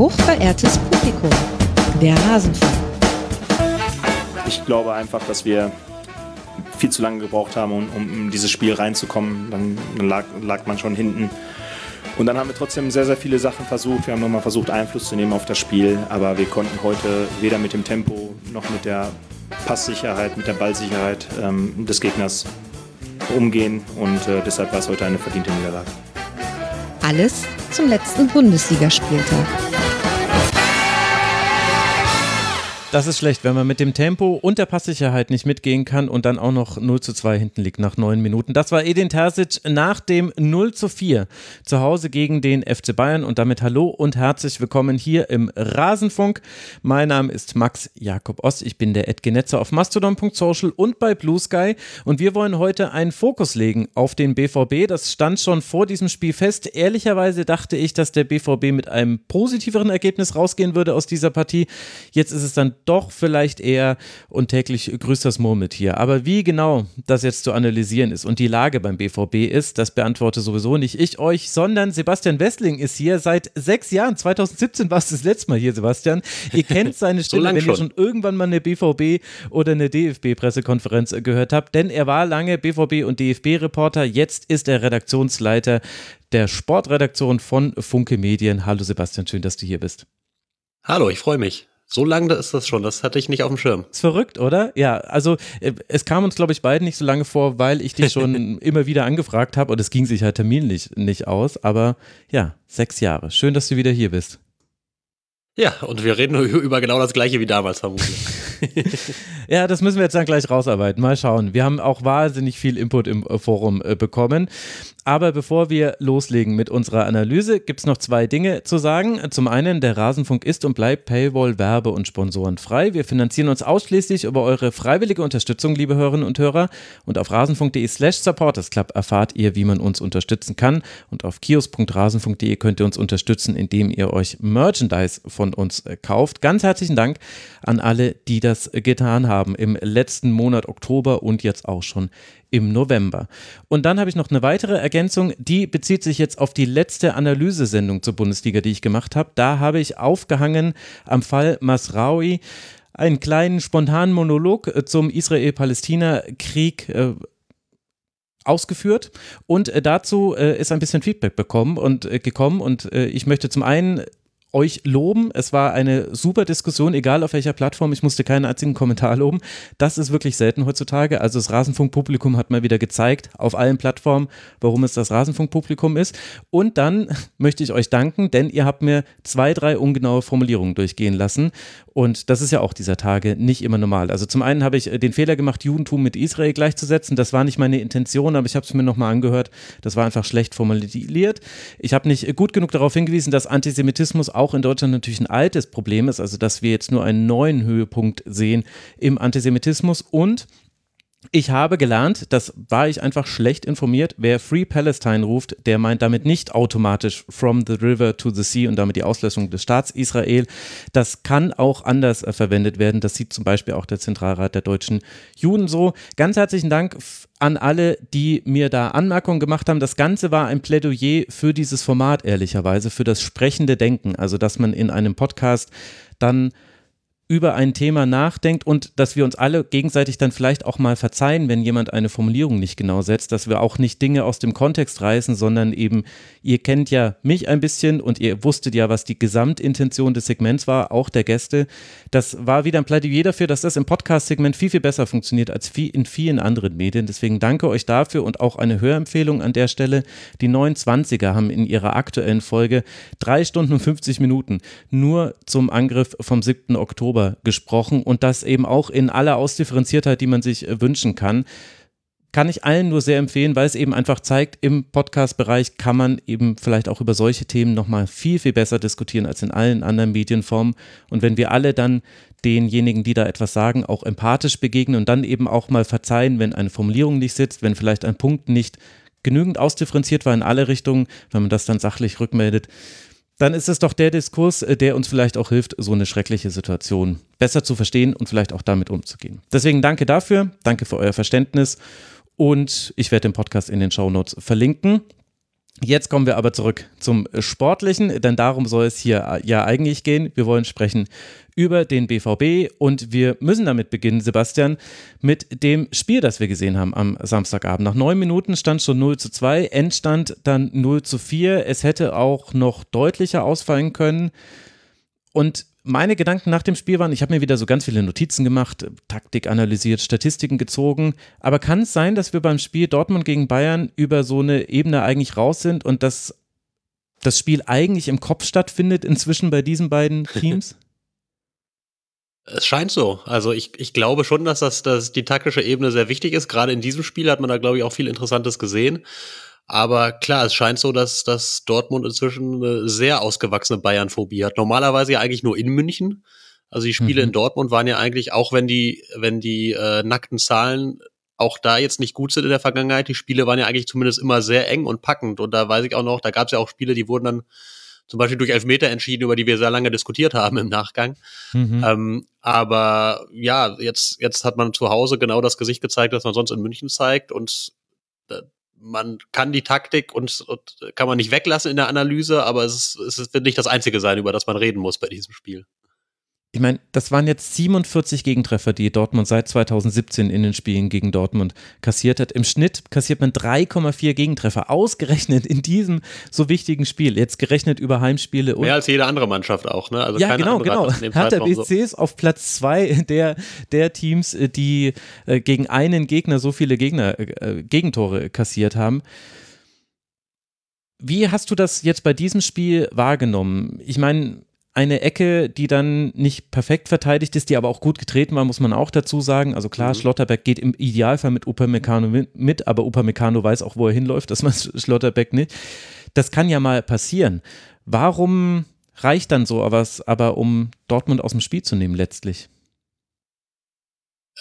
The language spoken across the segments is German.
Hochverehrtes Publikum, der Rasenfunk. Ich glaube einfach, dass wir viel zu lange gebraucht haben, um, um in dieses Spiel reinzukommen. Dann, dann lag, lag, man schon hinten. Und dann haben wir trotzdem sehr, sehr viele Sachen versucht. Wir haben nochmal versucht, Einfluss zu nehmen auf das Spiel, aber wir konnten heute weder mit dem Tempo noch mit der Passsicherheit, mit der Ballsicherheit ähm, des Gegners umgehen und äh, deshalb war es heute eine verdiente Niederlage. Alles zum letzten Bundesligaspieltag. Das ist schlecht, wenn man mit dem Tempo und der Passsicherheit nicht mitgehen kann und dann auch noch 0 zu 2 hinten liegt nach neun Minuten. Das war Edin Terzic nach dem 0 zu 4 zu Hause gegen den FC Bayern und damit hallo und herzlich willkommen hier im Rasenfunk. Mein Name ist Max Jakob Ost. Ich bin der Edgenetzer auf mastodon.social und bei Blue Sky und wir wollen heute einen Fokus legen auf den BVB. Das stand schon vor diesem Spiel fest. Ehrlicherweise dachte ich, dass der BVB mit einem positiveren Ergebnis rausgehen würde aus dieser Partie. Jetzt ist es dann doch vielleicht eher und täglich grüßt das Murmeltier. Aber wie genau das jetzt zu analysieren ist und die Lage beim BVB ist, das beantworte sowieso nicht ich euch, sondern Sebastian Westling ist hier seit sechs Jahren. 2017 war es das letzte Mal hier, Sebastian. Ihr kennt seine Stimme, so wenn schon. ihr schon irgendwann mal eine BVB oder eine DFB-Pressekonferenz gehört habt, denn er war lange BVB und DFB-Reporter. Jetzt ist er Redaktionsleiter der Sportredaktion von Funke Medien. Hallo Sebastian, schön, dass du hier bist. Hallo, ich freue mich. So lange ist das schon, das hatte ich nicht auf dem Schirm. Ist verrückt, oder? Ja, also äh, es kam uns, glaube ich, beiden nicht so lange vor, weil ich dich schon immer wieder angefragt habe und es ging sich halt terminlich nicht aus. Aber ja, sechs Jahre. Schön, dass du wieder hier bist. Ja, und wir reden über genau das gleiche wie damals vermutlich. ja, das müssen wir jetzt dann gleich rausarbeiten. Mal schauen. Wir haben auch wahnsinnig viel Input im äh, Forum äh, bekommen. Aber bevor wir loslegen mit unserer Analyse, gibt es noch zwei Dinge zu sagen. Zum einen, der Rasenfunk ist und bleibt Paywall, Werbe und Sponsoren frei. Wir finanzieren uns ausschließlich über eure freiwillige Unterstützung, liebe Hörerinnen und Hörer. Und auf rasenfunk.de slash supportersclub erfahrt ihr, wie man uns unterstützen kann. Und auf kios.rasenfunk.de könnt ihr uns unterstützen, indem ihr euch Merchandise von uns äh, kauft. Ganz herzlichen Dank an alle, die das getan haben im letzten Monat Oktober und jetzt auch schon im November. Und dann habe ich noch eine weitere Ergänzung, die bezieht sich jetzt auf die letzte Analysesendung zur Bundesliga, die ich gemacht habe. Da habe ich aufgehangen am Fall Masraoui einen kleinen spontanen Monolog äh, zum Israel-Palästina-Krieg äh, ausgeführt und äh, dazu äh, ist ein bisschen Feedback bekommen und gekommen und ich möchte zum einen euch loben. Es war eine super Diskussion, egal auf welcher Plattform. Ich musste keinen einzigen Kommentar loben. Das ist wirklich selten heutzutage. Also das Rasenfunkpublikum hat mal wieder gezeigt, auf allen Plattformen, warum es das Rasenfunkpublikum ist. Und dann möchte ich euch danken, denn ihr habt mir zwei, drei ungenaue Formulierungen durchgehen lassen. Und das ist ja auch dieser Tage nicht immer normal. Also zum einen habe ich äh, den Fehler gemacht, Judentum mit Israel gleichzusetzen. Das war nicht meine Intention, aber ich habe es mir nochmal angehört. Das war einfach schlecht formuliert. Ich habe nicht gut genug darauf hingewiesen, dass Antisemitismus auch in Deutschland natürlich ein altes Problem ist. Also dass wir jetzt nur einen neuen Höhepunkt sehen im Antisemitismus. Und ich habe gelernt, das war ich einfach schlecht informiert, wer Free Palestine ruft, der meint damit nicht automatisch From the River to the Sea und damit die Auslöschung des Staats Israel. Das kann auch anders äh, verwendet werden. Das sieht zum Beispiel auch der Zentralrat der deutschen Juden so. Ganz herzlichen Dank an alle, die mir da Anmerkungen gemacht haben. Das Ganze war ein Plädoyer für dieses Format, ehrlicherweise, für das sprechende Denken. Also, dass man in einem Podcast dann über ein Thema nachdenkt und dass wir uns alle gegenseitig dann vielleicht auch mal verzeihen, wenn jemand eine Formulierung nicht genau setzt, dass wir auch nicht Dinge aus dem Kontext reißen, sondern eben, ihr kennt ja mich ein bisschen und ihr wusstet ja, was die Gesamtintention des Segments war, auch der Gäste. Das war wieder ein Plädoyer dafür, dass das im Podcast-Segment viel, viel besser funktioniert als in vielen anderen Medien. Deswegen danke euch dafür und auch eine Hörempfehlung an der Stelle. Die 29er haben in ihrer aktuellen Folge drei Stunden und 50 Minuten nur zum Angriff vom 7. Oktober Oktober gesprochen und das eben auch in aller Ausdifferenziertheit, die man sich äh, wünschen kann. Kann ich allen nur sehr empfehlen, weil es eben einfach zeigt, im Podcast-Bereich kann man eben vielleicht auch über solche Themen nochmal viel, viel besser diskutieren als in allen anderen Medienformen. Und wenn wir alle dann denjenigen, die da etwas sagen, auch empathisch begegnen und dann eben auch mal verzeihen, wenn eine Formulierung nicht sitzt, wenn vielleicht ein Punkt nicht genügend ausdifferenziert war in alle Richtungen, wenn man das dann sachlich rückmeldet, dann ist es doch der Diskurs, äh, der uns vielleicht auch hilft, so eine schreckliche Situation besser zu verstehen und vielleicht auch damit umzugehen. Deswegen danke dafür, danke für euer Verständnis und ich werde den Podcast in den Show Notes verlinken. Jetzt kommen wir aber zurück zum Sportlichen, denn darum soll es hier ja eigentlich gehen. Wir wollen sprechen über den BVB und wir müssen damit beginnen, Sebastian, mit dem Spiel, das wir gesehen haben am Samstagabend. Nach neun Minuten stand schon 0 zu 2, Endstand dann 0 zu 4. Es hätte auch noch deutlicher ausfallen können. Und meine Gedanken nach dem Spiel waren, ich habe mir wieder so ganz viele Notizen gemacht, Taktik analysiert, Statistiken gezogen. Aber kann es sein, dass wir beim Spiel Dortmund gegen Bayern über so eine Ebene eigentlich raus sind und dass das Spiel eigentlich im Kopf stattfindet inzwischen bei diesen beiden Teams? Es scheint so. Also ich, ich glaube schon, dass das dass die taktische Ebene sehr wichtig ist. Gerade in diesem Spiel hat man da, glaube ich, auch viel Interessantes gesehen. Aber klar, es scheint so, dass, dass Dortmund inzwischen eine sehr ausgewachsene Bayern-Phobie hat. Normalerweise ja eigentlich nur in München. Also die Spiele mhm. in Dortmund waren ja eigentlich, auch wenn die, wenn die äh, nackten Zahlen auch da jetzt nicht gut sind in der Vergangenheit, die Spiele waren ja eigentlich zumindest immer sehr eng und packend. Und da weiß ich auch noch, da gab es ja auch Spiele, die wurden dann zum Beispiel durch Elfmeter entschieden, über die wir sehr lange diskutiert haben im Nachgang. Mhm. Ähm, aber ja, jetzt, jetzt hat man zu Hause genau das Gesicht gezeigt, das man sonst in München zeigt. Und äh, man kann die Taktik und, und, kann man nicht weglassen in der Analyse, aber es, ist, es wird nicht das Einzige sein, über das man reden muss bei diesem Spiel. Ich meine, das waren jetzt 47 Gegentreffer, die Dortmund seit 2017 in den Spielen gegen Dortmund kassiert hat. Im Schnitt kassiert man 3,4 Gegentreffer, ausgerechnet in diesem so wichtigen Spiel. Jetzt gerechnet über Heimspiele. Und Mehr als jede andere Mannschaft auch, ne? Also ja, genau, genau. Hat der BC ist auf Platz zwei der, der Teams, äh, die äh, gegen einen Gegner so viele Gegner, äh, Gegentore kassiert haben. Wie hast du das jetzt bei diesem Spiel wahrgenommen? Ich meine, eine Ecke, die dann nicht perfekt verteidigt ist, die aber auch gut getreten war, muss man auch dazu sagen. Also klar, mhm. Schlotterbeck geht im Idealfall mit Upamecano mit, aber Upamecano weiß auch, wo er hinläuft, das weiß Schlotterbeck nicht. Das kann ja mal passieren. Warum reicht dann so was aber, um Dortmund aus dem Spiel zu nehmen letztlich?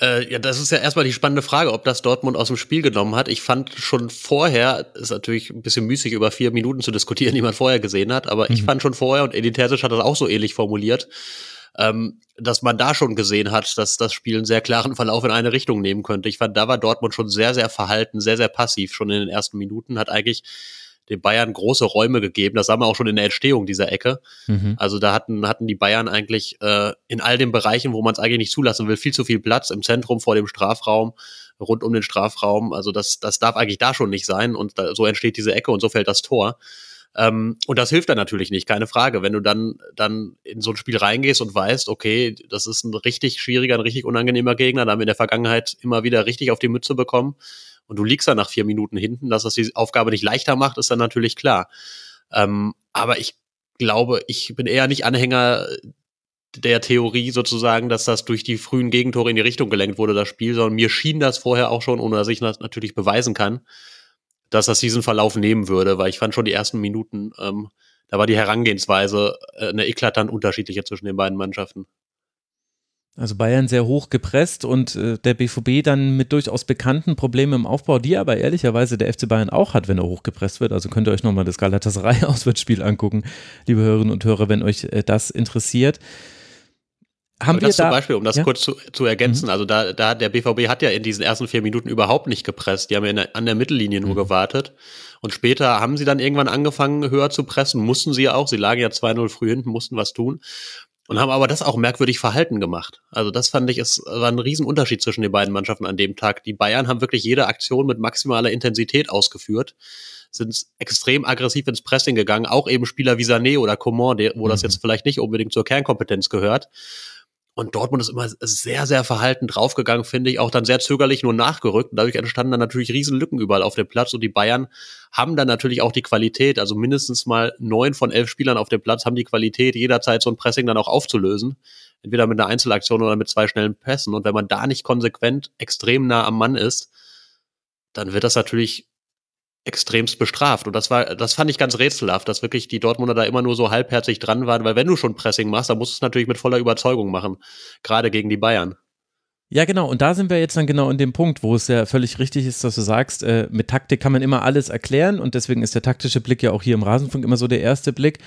Äh, ja, das ist ja erstmal die spannende Frage, ob das Dortmund aus dem Spiel genommen hat. Ich fand schon vorher, ist natürlich ein bisschen müßig, über vier Minuten zu diskutieren, die man vorher gesehen hat, aber mhm. ich fand schon vorher, und Edin Terzic hat das auch so ähnlich formuliert, ähm, dass man da schon gesehen hat, dass das Spiel einen sehr klaren Verlauf in eine Richtung nehmen könnte. Ich fand, da war Dortmund schon sehr, sehr verhalten, sehr, sehr passiv schon in den ersten Minuten, hat eigentlich den Bayern große Räume gegeben. Das sah man auch schon in der Entstehung dieser Ecke. Mhm. Also da hatten, hatten die Bayern eigentlich äh, in all den Bereichen, wo man es eigentlich nicht zulassen will, viel zu viel Platz im Zentrum vor dem Strafraum, rund um den Strafraum. Also das, das darf eigentlich da schon nicht sein. Und da, so entsteht diese Ecke und so fällt das Tor. Ähm, und das hilft dann natürlich nicht, keine Frage. Wenn du dann, dann in so ein Spiel reingehst und weißt, okay, das ist ein richtig schwieriger, ein richtig unangenehmer Gegner, da haben wir in der Vergangenheit immer wieder richtig auf die Mütze bekommen und du liegst dann nach vier Minuten hinten, dass das die Aufgabe nicht leichter macht, ist dann natürlich klar. Ähm, aber ich glaube, ich bin eher nicht Anhänger der Theorie sozusagen, dass das durch die frühen Gegentore in die Richtung gelenkt wurde, das Spiel, sondern mir schien das vorher auch schon, ohne dass ich das natürlich beweisen kann, dass das diesen Verlauf nehmen würde, weil ich fand schon die ersten Minuten, ähm, da war die Herangehensweise äh, eine eklatant unterschiedliche zwischen den beiden Mannschaften. Also Bayern sehr hoch gepresst und äh, der BVB dann mit durchaus bekannten Problemen im Aufbau, die aber ehrlicherweise der FC Bayern auch hat, wenn er hochgepresst wird. Also könnt ihr euch nochmal das Galatasaray-Auswärtsspiel angucken, liebe Hörerinnen und Hörer, wenn euch äh, das interessiert. Haben wir das da, zum Beispiel, um das ja? kurz zu, zu ergänzen, mhm. also da, da der BVB hat ja in diesen ersten vier Minuten überhaupt nicht gepresst. Die haben ja der, an der Mittellinie nur mhm. gewartet. Und später haben sie dann irgendwann angefangen, höher zu pressen, mussten sie ja auch. Sie lagen ja 2-0 früh hinten, mussten was tun und haben aber das auch merkwürdig verhalten gemacht. Also das fand ich, es war ein Riesenunterschied zwischen den beiden Mannschaften an dem Tag. Die Bayern haben wirklich jede Aktion mit maximaler Intensität ausgeführt, sind extrem aggressiv ins Pressing gegangen, auch eben Spieler wie Sané oder Coman, wo das mhm. jetzt vielleicht nicht unbedingt zur Kernkompetenz gehört. Und Dortmund ist immer sehr, sehr verhalten draufgegangen, finde ich, auch dann sehr zögerlich nur nachgerückt. Und dadurch entstanden dann natürlich Riesenlücken überall auf dem Platz. Und die Bayern haben dann natürlich auch die Qualität, also mindestens mal neun von elf Spielern auf dem Platz haben die Qualität, jederzeit so ein Pressing dann auch aufzulösen. Entweder mit einer Einzelaktion oder mit zwei schnellen Pässen. Und wenn man da nicht konsequent extrem nah am Mann ist, dann wird das natürlich extremst bestraft. Und das war, das fand ich ganz rätselhaft, dass wirklich die Dortmunder da immer nur so halbherzig dran waren, weil wenn du schon Pressing machst, dann musst du es natürlich mit voller Überzeugung machen, gerade gegen die Bayern. Ja, genau. Und da sind wir jetzt dann genau in dem Punkt, wo es ja völlig richtig ist, dass du sagst, äh, mit Taktik kann man immer alles erklären und deswegen ist der taktische Blick ja auch hier im Rasenfunk immer so der erste Blick.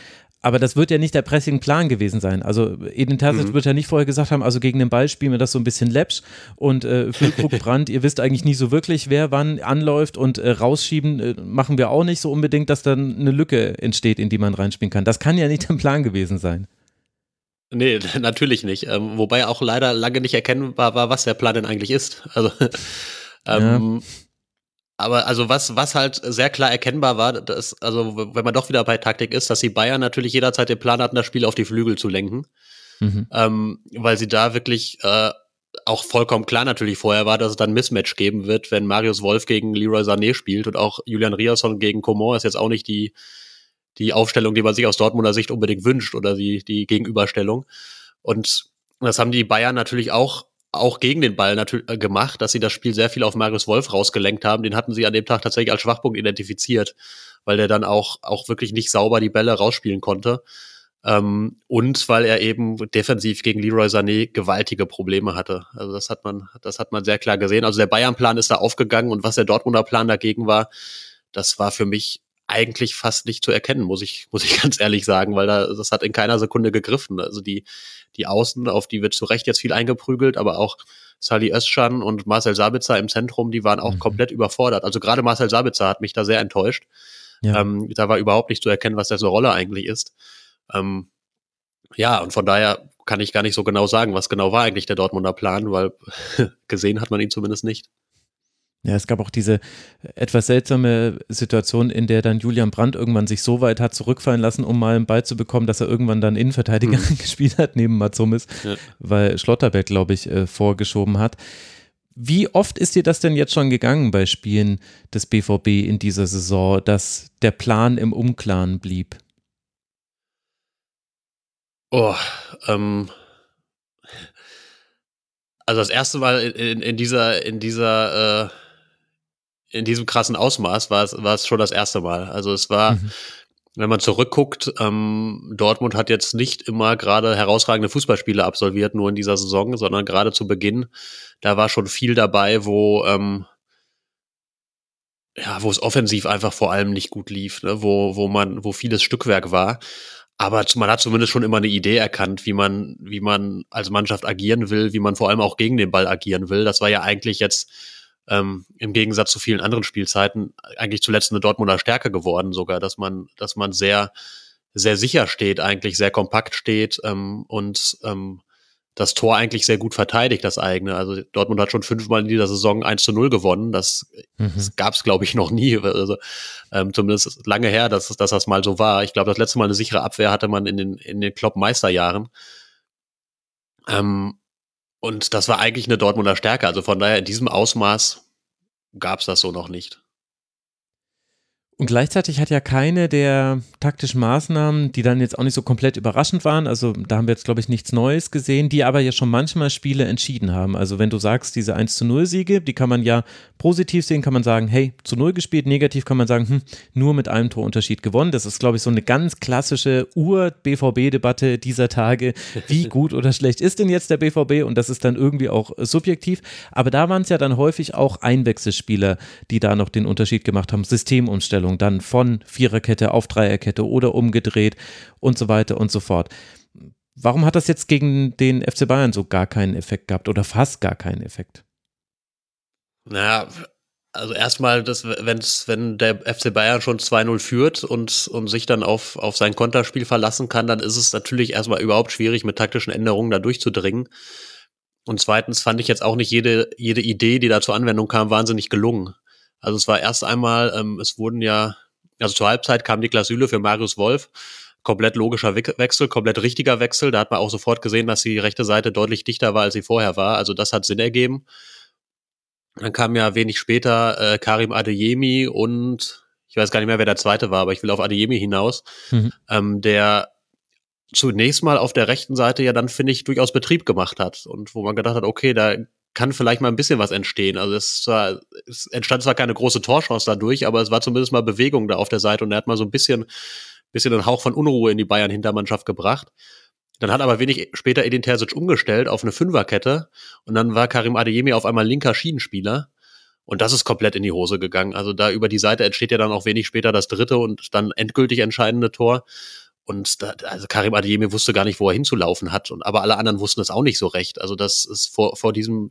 Aber das wird ja nicht der Pressing-Plan gewesen sein. Also Edin Terzic mhm. wird ja nicht vorher gesagt haben, also gegen den Ball spielen wir das so ein bisschen läppsch und äh, Füllkrug, Brand, ihr wisst eigentlich nie so wirklich, wer wann anläuft und äh, rausschieben äh, machen wir auch nicht so unbedingt, dass dann eine Lücke entsteht, in die man reinspielen kann. Das kann ja nicht der Plan gewesen sein. Nee, natürlich nicht. Ähm, wobei auch leider lange nicht erkennbar war, was der Plan denn eigentlich ist. Also ähm, ja. Aber also was, was halt sehr klar erkennbar war, dass, also wenn man doch wieder bei Taktik ist, dass die Bayern natürlich jederzeit den Plan hatten, das Spiel auf die Flügel zu lenken. Mhm. Ähm, weil sie da wirklich äh, auch vollkommen klar natürlich vorher war, dass es dann ein Mismatch geben wird, wenn Marius Wolf gegen Leroy Sané spielt und auch Julian Riasson gegen Coman ist jetzt auch nicht die, die Aufstellung, die man sich aus Dortmunder Sicht unbedingt wünscht oder die, die Gegenüberstellung. Und das haben die Bayern natürlich auch auch gegen den Ball natürlich äh, gemacht, dass sie das Spiel sehr viel auf Marius Wolf rausgelenkt haben. Den hatten sie an dem Tag tatsächlich als Schwachpunkt identifiziert, weil der dann auch, auch wirklich nicht sauber die Bälle rausspielen konnte. Ähm, und weil er eben defensiv gegen Leroy Sané gewaltige Probleme hatte. Also das hat man, das hat man sehr klar gesehen. Also der Bayern-Plan ist da aufgegangen und was der Dortmunder Plan dagegen war, das war für mich eigentlich fast nicht zu erkennen, muss ich, muss ich ganz ehrlich sagen, weil da, das hat in keiner Sekunde gegriffen. Also die, die Außen, auf die wird zu Recht jetzt viel eingeprügelt, aber auch Sali Özcan und Marcel Sabitzer im Zentrum, die waren auch mhm. komplett überfordert. Also gerade Marcel Sabitzer hat mich da sehr enttäuscht. Ja. Ähm, da war überhaupt nicht zu erkennen, was dessen Rolle eigentlich ist. Ähm, ja, und von daher kann ich gar nicht so genau sagen, was genau war eigentlich der Dortmunder Plan, weil gesehen hat man ihn zumindest nicht. Ja, es gab auch diese etwas seltsame Situation, in der dann Julian Brandt irgendwann sich so weit hat zurückfallen lassen, um mal einen Ball zu bekommen, dass er irgendwann dann Innenverteidiger mhm. gespielt hat, neben Matsumis, ja. weil Schlotterberg, glaube ich, äh, vorgeschoben hat. Wie oft ist dir das denn jetzt schon gegangen bei Spielen des BVB in dieser Saison, dass der Plan im Unklaren blieb? Oh, ähm, also das erste Mal in, in dieser, in dieser äh in diesem krassen Ausmaß war es, war es schon das erste Mal. Also es war, mhm. wenn man zurückguckt, ähm, Dortmund hat jetzt nicht immer gerade herausragende Fußballspiele absolviert, nur in dieser Saison, sondern gerade zu Beginn, da war schon viel dabei, wo ähm, ja, wo es offensiv einfach vor allem nicht gut lief, ne? wo, wo man, wo vieles Stückwerk war. Aber man hat zumindest schon immer eine Idee erkannt, wie man, wie man als Mannschaft agieren will, wie man vor allem auch gegen den Ball agieren will. Das war ja eigentlich jetzt ähm, im Gegensatz zu vielen anderen Spielzeiten eigentlich zuletzt eine Dortmunder Stärke geworden sogar, dass man, dass man sehr, sehr sicher steht, eigentlich sehr kompakt steht ähm, und ähm, das Tor eigentlich sehr gut verteidigt, das eigene. Also Dortmund hat schon fünfmal in dieser Saison 1 zu 0 gewonnen. Das, mhm. das gab es, glaube ich, noch nie. Also ähm, zumindest lange her, dass, dass das mal so war. Ich glaube, das letzte Mal eine sichere Abwehr hatte man in den, in den Klopp-Meisterjahren. Ähm, und das war eigentlich eine Dortmunder Stärke. Also von daher in diesem Ausmaß gab es das so noch nicht. Und gleichzeitig hat ja keine der taktischen Maßnahmen, die dann jetzt auch nicht so komplett überraschend waren, also da haben wir jetzt, glaube ich, nichts Neues gesehen, die aber ja schon manchmal Spiele entschieden haben. Also wenn du sagst, diese 1 zu 0 Siege, die kann man ja positiv sehen, kann man sagen, hey, zu 0 gespielt, negativ kann man sagen, hm, nur mit einem Torunterschied gewonnen. Das ist, glaube ich, so eine ganz klassische Ur-BVB-Debatte dieser Tage. Wie gut oder schlecht ist denn jetzt der BVB? Und das ist dann irgendwie auch subjektiv. Aber da waren es ja dann häufig auch Einwechselspieler, die da noch den Unterschied gemacht haben, Systemumstellung. Umstellung dann von Viererkette auf Dreierkette oder umgedreht und so weiter und so fort. Warum hat das jetzt gegen den FC Bayern so gar keinen Effekt gehabt oder fast gar keinen Effekt? Naja, also erstmal, wenn's, wenn der FC Bayern schon 2-0 führt und, und sich dann auf, auf sein Konterspiel verlassen kann, dann ist es natürlich erstmal überhaupt schwierig, mit taktischen Änderungen da durchzudringen. Und zweitens fand ich jetzt auch nicht jede, jede Idee, die da zur Anwendung kam, wahnsinnig gelungen. Also es war erst einmal, ähm, es wurden ja, also zur Halbzeit kam Niklas Süle für Marius Wolf. Komplett logischer Wechsel, komplett richtiger Wechsel. Da hat man auch sofort gesehen, dass die rechte Seite deutlich dichter war, als sie vorher war. Also das hat Sinn ergeben. Dann kam ja wenig später äh, Karim Adeyemi und ich weiß gar nicht mehr, wer der zweite war, aber ich will auf Adeyemi hinaus, mhm. ähm, der zunächst mal auf der rechten Seite ja dann, finde ich, durchaus Betrieb gemacht hat und wo man gedacht hat, okay, da kann vielleicht mal ein bisschen was entstehen. Also es, war, es entstand zwar keine große Torchance dadurch, aber es war zumindest mal Bewegung da auf der Seite und er hat mal so ein bisschen, bisschen einen Hauch von Unruhe in die Bayern-Hintermannschaft gebracht. Dann hat aber wenig später Edin Terzic umgestellt auf eine Fünferkette und dann war Karim Adeyemi auf einmal linker Schienenspieler. Und das ist komplett in die Hose gegangen. Also da über die Seite entsteht ja dann auch wenig später das dritte und dann endgültig entscheidende Tor. und da, also Karim Adeyemi wusste gar nicht, wo er hinzulaufen hat. Und, aber alle anderen wussten es auch nicht so recht. Also das ist vor, vor diesem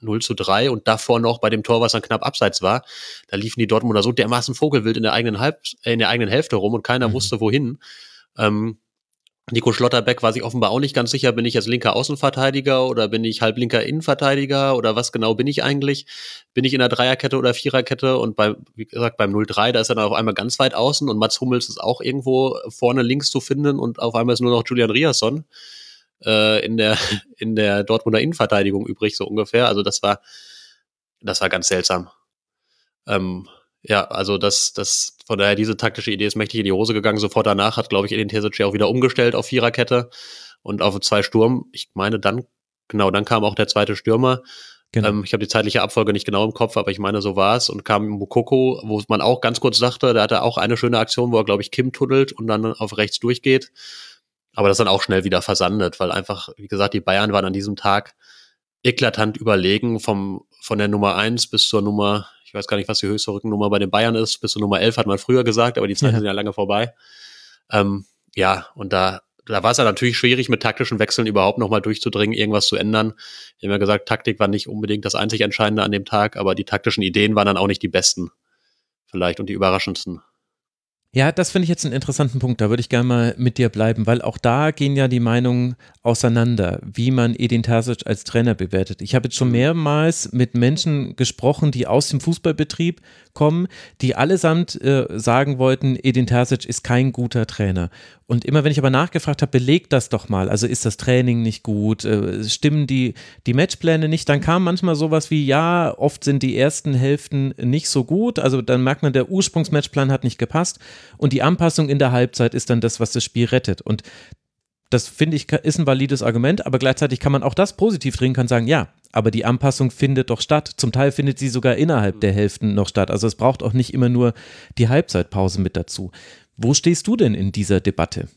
0 zu 3 und davor noch bei dem Tor, was dann knapp abseits war, da liefen die Dortmunder so dermaßen Vogelwild in der eigenen Halb, äh, in der eigenen Hälfte rum und keiner mhm. wusste wohin. Ähm, Nico Schlotterbeck war sich offenbar auch nicht ganz sicher, bin ich jetzt linker Außenverteidiger oder bin ich halblinker Innenverteidiger oder was genau bin ich eigentlich? Bin ich in der Dreierkette oder Viererkette? Und bei, wie gesagt, beim 0-3, da ist er dann auf einmal ganz weit außen und Mats Hummels ist auch irgendwo vorne links zu finden und auf einmal ist nur noch Julian Riasson äh, in der, in der Dortmunder Innenverteidigung übrig, so ungefähr. Also das war, das war ganz seltsam. Ähm, ja, also das, das, von daher, diese taktische Idee ist mächtig in die Hose gegangen. Sofort danach hat, glaube ich, Edin Terzic auch wieder umgestellt auf Viererkette und auf zwei Sturm. Ich meine, dann, genau, dann kam auch der zweite Stürmer. Genau. Ähm, ich habe die zeitliche Abfolge nicht genau im Kopf, aber ich meine, so war es. Und kam Mukoko, wo man auch ganz kurz dachte, der hatte auch eine schöne Aktion, wo er, glaube ich, Kim tuddelt und dann auf rechts durchgeht. Aber das dann auch schnell wieder versandet, weil einfach, wie gesagt, die Bayern waren an diesem Tag eklatant überlegen vom, von der Nummer eins bis zur Nummer, ich weiß gar nicht, was die höchste Rückennummer bei den Bayern ist, bis zur Nummer elf hat man früher gesagt, aber die Zeiten ja. sind ja lange vorbei. Ähm, ja, und da, da war es ja natürlich schwierig, mit taktischen Wechseln überhaupt nochmal durchzudringen, irgendwas zu ändern. Wir haben ja gesagt, Taktik war nicht unbedingt das einzig Entscheidende an dem Tag, aber die taktischen Ideen waren dann auch nicht die besten. Vielleicht und die überraschendsten. Ja, das finde ich jetzt einen interessanten Punkt. Da würde ich gerne mal mit dir bleiben, weil auch da gehen ja die Meinungen auseinander, wie man Edin Terzic als Trainer bewertet. Ich habe jetzt schon mhm. mehrmals mit Menschen gesprochen, die aus dem Fußballbetrieb kommen, die allesamt äh, sagen wollten, Edin Terzic ist kein guter Trainer. Und immer wenn ich aber nachgefragt habe, belegt das doch mal. Also ist das Training nicht gut? Äh, stimmen die, die Matchpläne nicht? Dann kam manchmal sowas wie, ja, oft sind die ersten Hälften nicht so gut. Also dann merkt man, der Ursprungsmatchplan hat nicht gepasst. Und die Anpassung in der Halbzeit ist dann das, was das Spiel rettet. Und das finde ich ist ein valides Argument, aber gleichzeitig kann man auch das positiv drehen, kann sagen, ja, aber die Anpassung findet doch statt. Zum Teil findet sie sogar innerhalb der Hälften noch statt. Also es braucht auch nicht immer nur die Halbzeitpause mit dazu. Wo stehst du denn in dieser Debatte?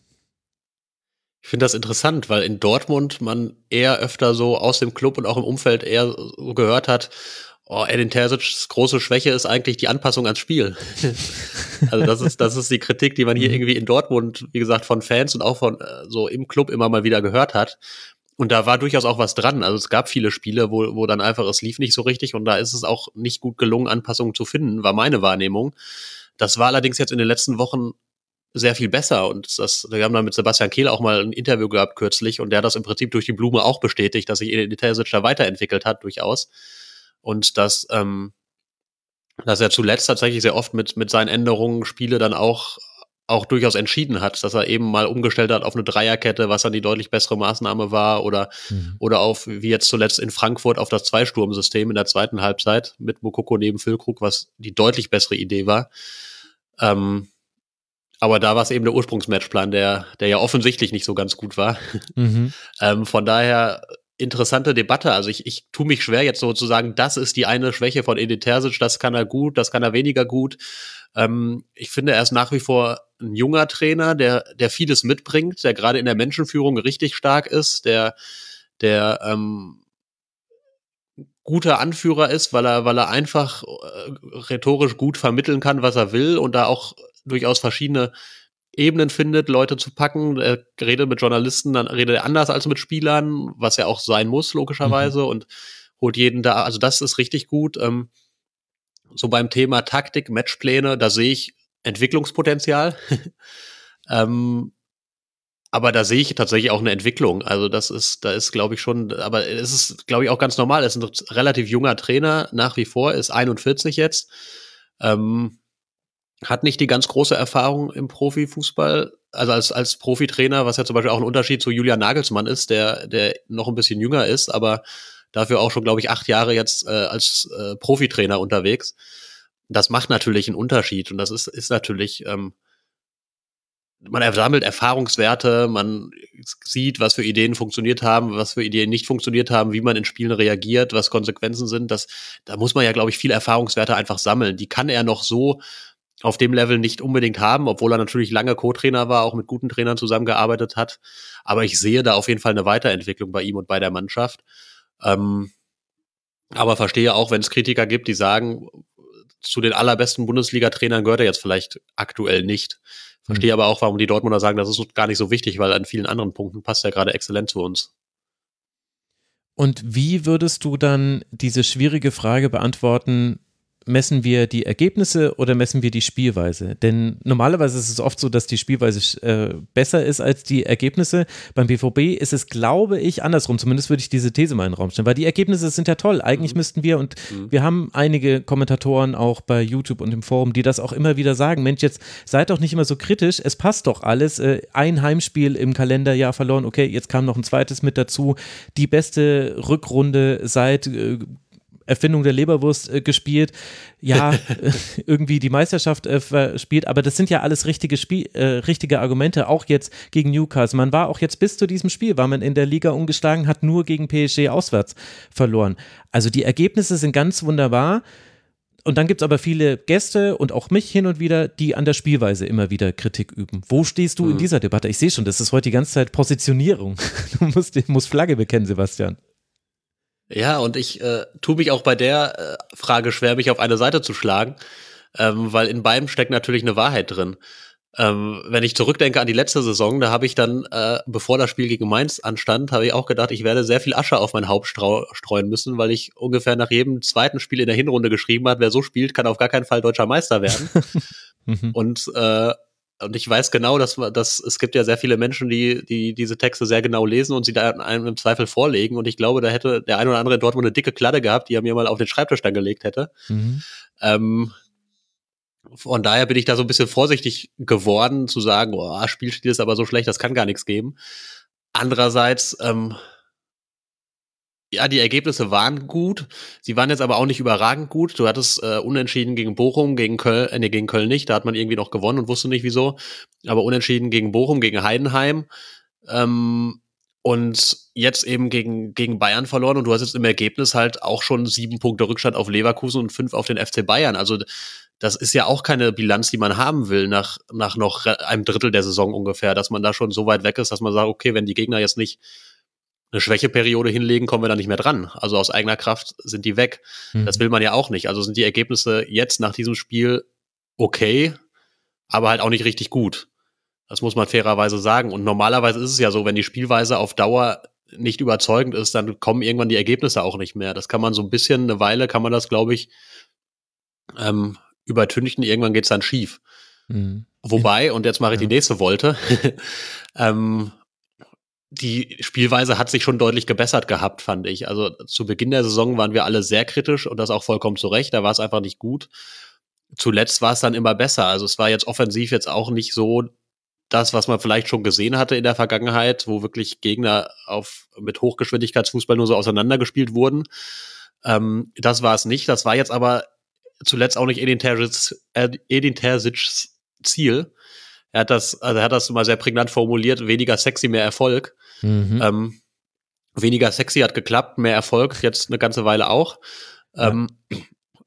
Ich finde das interessant, weil in Dortmund man eher öfter so aus dem Club und auch im Umfeld eher so gehört hat, oh, Edin Terzic's große Schwäche ist eigentlich die Anpassung ans Spiel. also das ist, das ist die Kritik, die man hier mhm. irgendwie in Dortmund, wie gesagt, von Fans und auch von äh, so im Club immer mal wieder gehört hat. Und da war durchaus auch was dran. Also es gab viele Spiele, wo, wo dann einfach es lief nicht so richtig und da ist es auch nicht gut gelungen, Anpassungen zu finden, war meine Wahrnehmung. Das war allerdings jetzt in den letzten Wochen sehr viel besser. Und das, wir haben da mit Sebastian Kehl auch mal ein Interview gehabt kürzlich und der hat das im Prinzip durch die Blume auch bestätigt, dass sich Edin Terzic da weiterentwickelt hat, durchaus. Und dass, ähm, dass er zuletzt tatsächlich sehr oft mit, mit seinen Änderungen Spiele dann auch, auch durchaus entschieden hat, dass er eben mal umgestellt hat auf eine Dreierkette, was dann die deutlich bessere Maßnahme war, oder, mhm. oder auf, wie jetzt zuletzt in Frankfurt, auf das Zweisturmsystem in der zweiten Halbzeit mit Mokoko neben Füllkrug, was die deutlich bessere Idee war. Ähm, aber da war es eben der Ursprungsmatchplan, der, der ja offensichtlich nicht so ganz gut war. Mhm. ähm, von daher interessante Debatte. Also ich, ich tue mich schwer, jetzt sozusagen, das ist die eine Schwäche von Edith Terzic, das kann er gut, das kann er weniger gut. Ähm, ich finde, er ist nach wie vor ein junger Trainer, der, der vieles mitbringt, der gerade in der Menschenführung richtig stark ist, der, der ähm, guter Anführer ist, weil er, weil er einfach äh, rhetorisch gut vermitteln kann, was er will und da auch durchaus verschiedene Ebenen findet, Leute zu packen. Er redet mit Journalisten, dann redet er anders als mit Spielern, was ja auch sein muss, logischerweise, mhm. und holt jeden da. Also das ist richtig gut. Ähm, so beim Thema Taktik, Matchpläne, da sehe ich Entwicklungspotenzial. ähm, aber da sehe ich tatsächlich auch eine Entwicklung. Also das ist, da ist, glaube ich, schon, aber es ist, glaube ich, auch ganz normal. Er ist ein relativ junger Trainer nach wie vor, ist 41 jetzt. Ähm, hat nicht die ganz große Erfahrung im Profifußball, also als, als Profitrainer, was ja zum Beispiel auch ein Unterschied zu Julian Nagelsmann ist, der, der noch ein bisschen jünger ist, aber dafür auch schon, glaube ich, acht Jahre jetzt äh, als äh, Profitrainer unterwegs. Das macht natürlich einen Unterschied und das ist, ist natürlich, ähm, man sammelt Erfahrungswerte, man sieht, was für Ideen funktioniert haben, was für Ideen nicht funktioniert haben, wie man in Spielen reagiert, was Konsequenzen sind. Das, da muss man ja, glaube ich, viel Erfahrungswerte einfach sammeln. Die kann er noch so auf dem Level nicht unbedingt haben, obwohl er natürlich lange Co-Trainer war, auch mit guten Trainern zusammengearbeitet hat. Aber ich sehe da auf jeden Fall eine Weiterentwicklung bei ihm und bei der Mannschaft. Ähm, aber verstehe auch, wenn es Kritiker gibt, die sagen, zu den allerbesten Bundesliga-Trainern gehört er jetzt vielleicht aktuell nicht. Verstehe aber auch, warum die Dortmunder sagen, das ist gar nicht so wichtig, weil an vielen anderen Punkten passt er gerade exzellent zu uns. Und wie würdest du dann diese schwierige Frage beantworten, messen wir die Ergebnisse oder messen wir die Spielweise? Denn normalerweise ist es oft so, dass die Spielweise äh, besser ist als die Ergebnisse. Beim BVB ist es, glaube ich, andersrum. Zumindest würde ich diese These mal in den Raum stellen, weil die Ergebnisse sind ja toll. Eigentlich mhm. müssten wir, und mhm. wir haben einige Kommentatoren auch bei YouTube und im Forum, die das auch immer wieder sagen: Mensch, jetzt seid doch nicht immer so kritisch. Es passt doch alles. Äh, ein Heimspiel im Kalenderjahr verloren. Okay, jetzt kam noch ein zweites mit dazu. Die beste Rückrunde seit äh, Erfindung der Leberwurst äh, gespielt, ja, irgendwie die Meisterschaft äh, verspielt, aber das sind ja alles richtige, Spiel, äh, richtige Argumente, auch jetzt gegen Newcastle. Man war auch jetzt bis zu diesem Spiel, war man in der Liga ungeschlagen, hat nur gegen PSG auswärts verloren. Also die Ergebnisse sind ganz wunderbar. Und dann gibt es aber viele Gäste und auch mich hin und wieder, die an der Spielweise immer wieder Kritik üben. Wo stehst du mhm. in dieser Debatte? Ich sehe schon, das ist heute die ganze Zeit Positionierung. Du musst, musst Flagge bekennen, Sebastian. Ja, und ich äh, tue mich auch bei der äh, Frage schwer, mich auf eine Seite zu schlagen, ähm, weil in beidem steckt natürlich eine Wahrheit drin. Ähm, wenn ich zurückdenke an die letzte Saison, da habe ich dann, äh, bevor das Spiel gegen Mainz anstand, habe ich auch gedacht, ich werde sehr viel Asche auf mein Haupt streuen müssen, weil ich ungefähr nach jedem zweiten Spiel in der Hinrunde geschrieben habe, wer so spielt, kann auf gar keinen Fall deutscher Meister werden. Mhm. und äh, und ich weiß genau, dass, dass es gibt ja sehr viele Menschen, die, die diese Texte sehr genau lesen und sie da einem im Zweifel vorlegen. Und ich glaube, da hätte der ein oder andere dort eine dicke Kladde gehabt, die er mir mal auf den Schreibtisch dann gelegt hätte. Mhm. Ähm, von daher bin ich da so ein bisschen vorsichtig geworden, zu sagen, oh, Spielstil ist aber so schlecht, das kann gar nichts geben. Andererseits, ähm, ja, die Ergebnisse waren gut. Sie waren jetzt aber auch nicht überragend gut. Du hattest äh, unentschieden gegen Bochum, gegen Köln, äh, nee, gegen Köln nicht. Da hat man irgendwie noch gewonnen und wusste nicht wieso. Aber unentschieden gegen Bochum, gegen Heidenheim. Ähm, und jetzt eben gegen, gegen Bayern verloren. Und du hast jetzt im Ergebnis halt auch schon sieben Punkte Rückstand auf Leverkusen und fünf auf den FC Bayern. Also das ist ja auch keine Bilanz, die man haben will nach, nach noch einem Drittel der Saison ungefähr, dass man da schon so weit weg ist, dass man sagt, okay, wenn die Gegner jetzt nicht eine Schwächeperiode hinlegen, kommen wir da nicht mehr dran. Also aus eigener Kraft sind die weg. Mhm. Das will man ja auch nicht. Also sind die Ergebnisse jetzt nach diesem Spiel okay, aber halt auch nicht richtig gut. Das muss man fairerweise sagen. Und normalerweise ist es ja so, wenn die Spielweise auf Dauer nicht überzeugend ist, dann kommen irgendwann die Ergebnisse auch nicht mehr. Das kann man so ein bisschen, eine Weile kann man das, glaube ich, ähm, übertünchen. Irgendwann geht's dann schief. Mhm. Wobei, und jetzt mache ich ja. die nächste Wolte, ähm, die Spielweise hat sich schon deutlich gebessert gehabt, fand ich. Also zu Beginn der Saison waren wir alle sehr kritisch und das auch vollkommen zu Recht. Da war es einfach nicht gut. Zuletzt war es dann immer besser. Also es war jetzt offensiv jetzt auch nicht so das, was man vielleicht schon gesehen hatte in der Vergangenheit, wo wirklich Gegner auf, mit Hochgeschwindigkeitsfußball nur so auseinandergespielt wurden. Ähm, das war es nicht. Das war jetzt aber zuletzt auch nicht Edin Terzic's, Ziel. Er hat das, also er hat das mal sehr prägnant formuliert, weniger sexy, mehr Erfolg. Mhm. Ähm, weniger sexy hat geklappt, mehr Erfolg, jetzt eine ganze Weile auch. Ja. Ähm,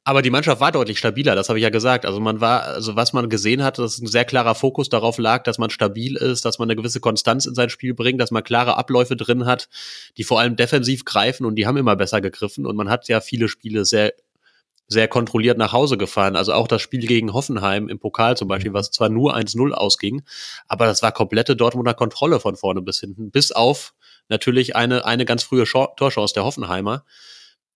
aber die Mannschaft war deutlich stabiler, das habe ich ja gesagt. Also man war, also was man gesehen hat, dass ein sehr klarer Fokus darauf lag, dass man stabil ist, dass man eine gewisse Konstanz in sein Spiel bringt, dass man klare Abläufe drin hat, die vor allem defensiv greifen und die haben immer besser gegriffen und man hat ja viele Spiele sehr sehr kontrolliert nach Hause gefahren. Also auch das Spiel gegen Hoffenheim im Pokal zum Beispiel, was zwar nur 1-0 ausging, aber das war komplette Dortmunder Kontrolle von vorne bis hinten, bis auf natürlich eine, eine ganz frühe Torchance der Hoffenheimer.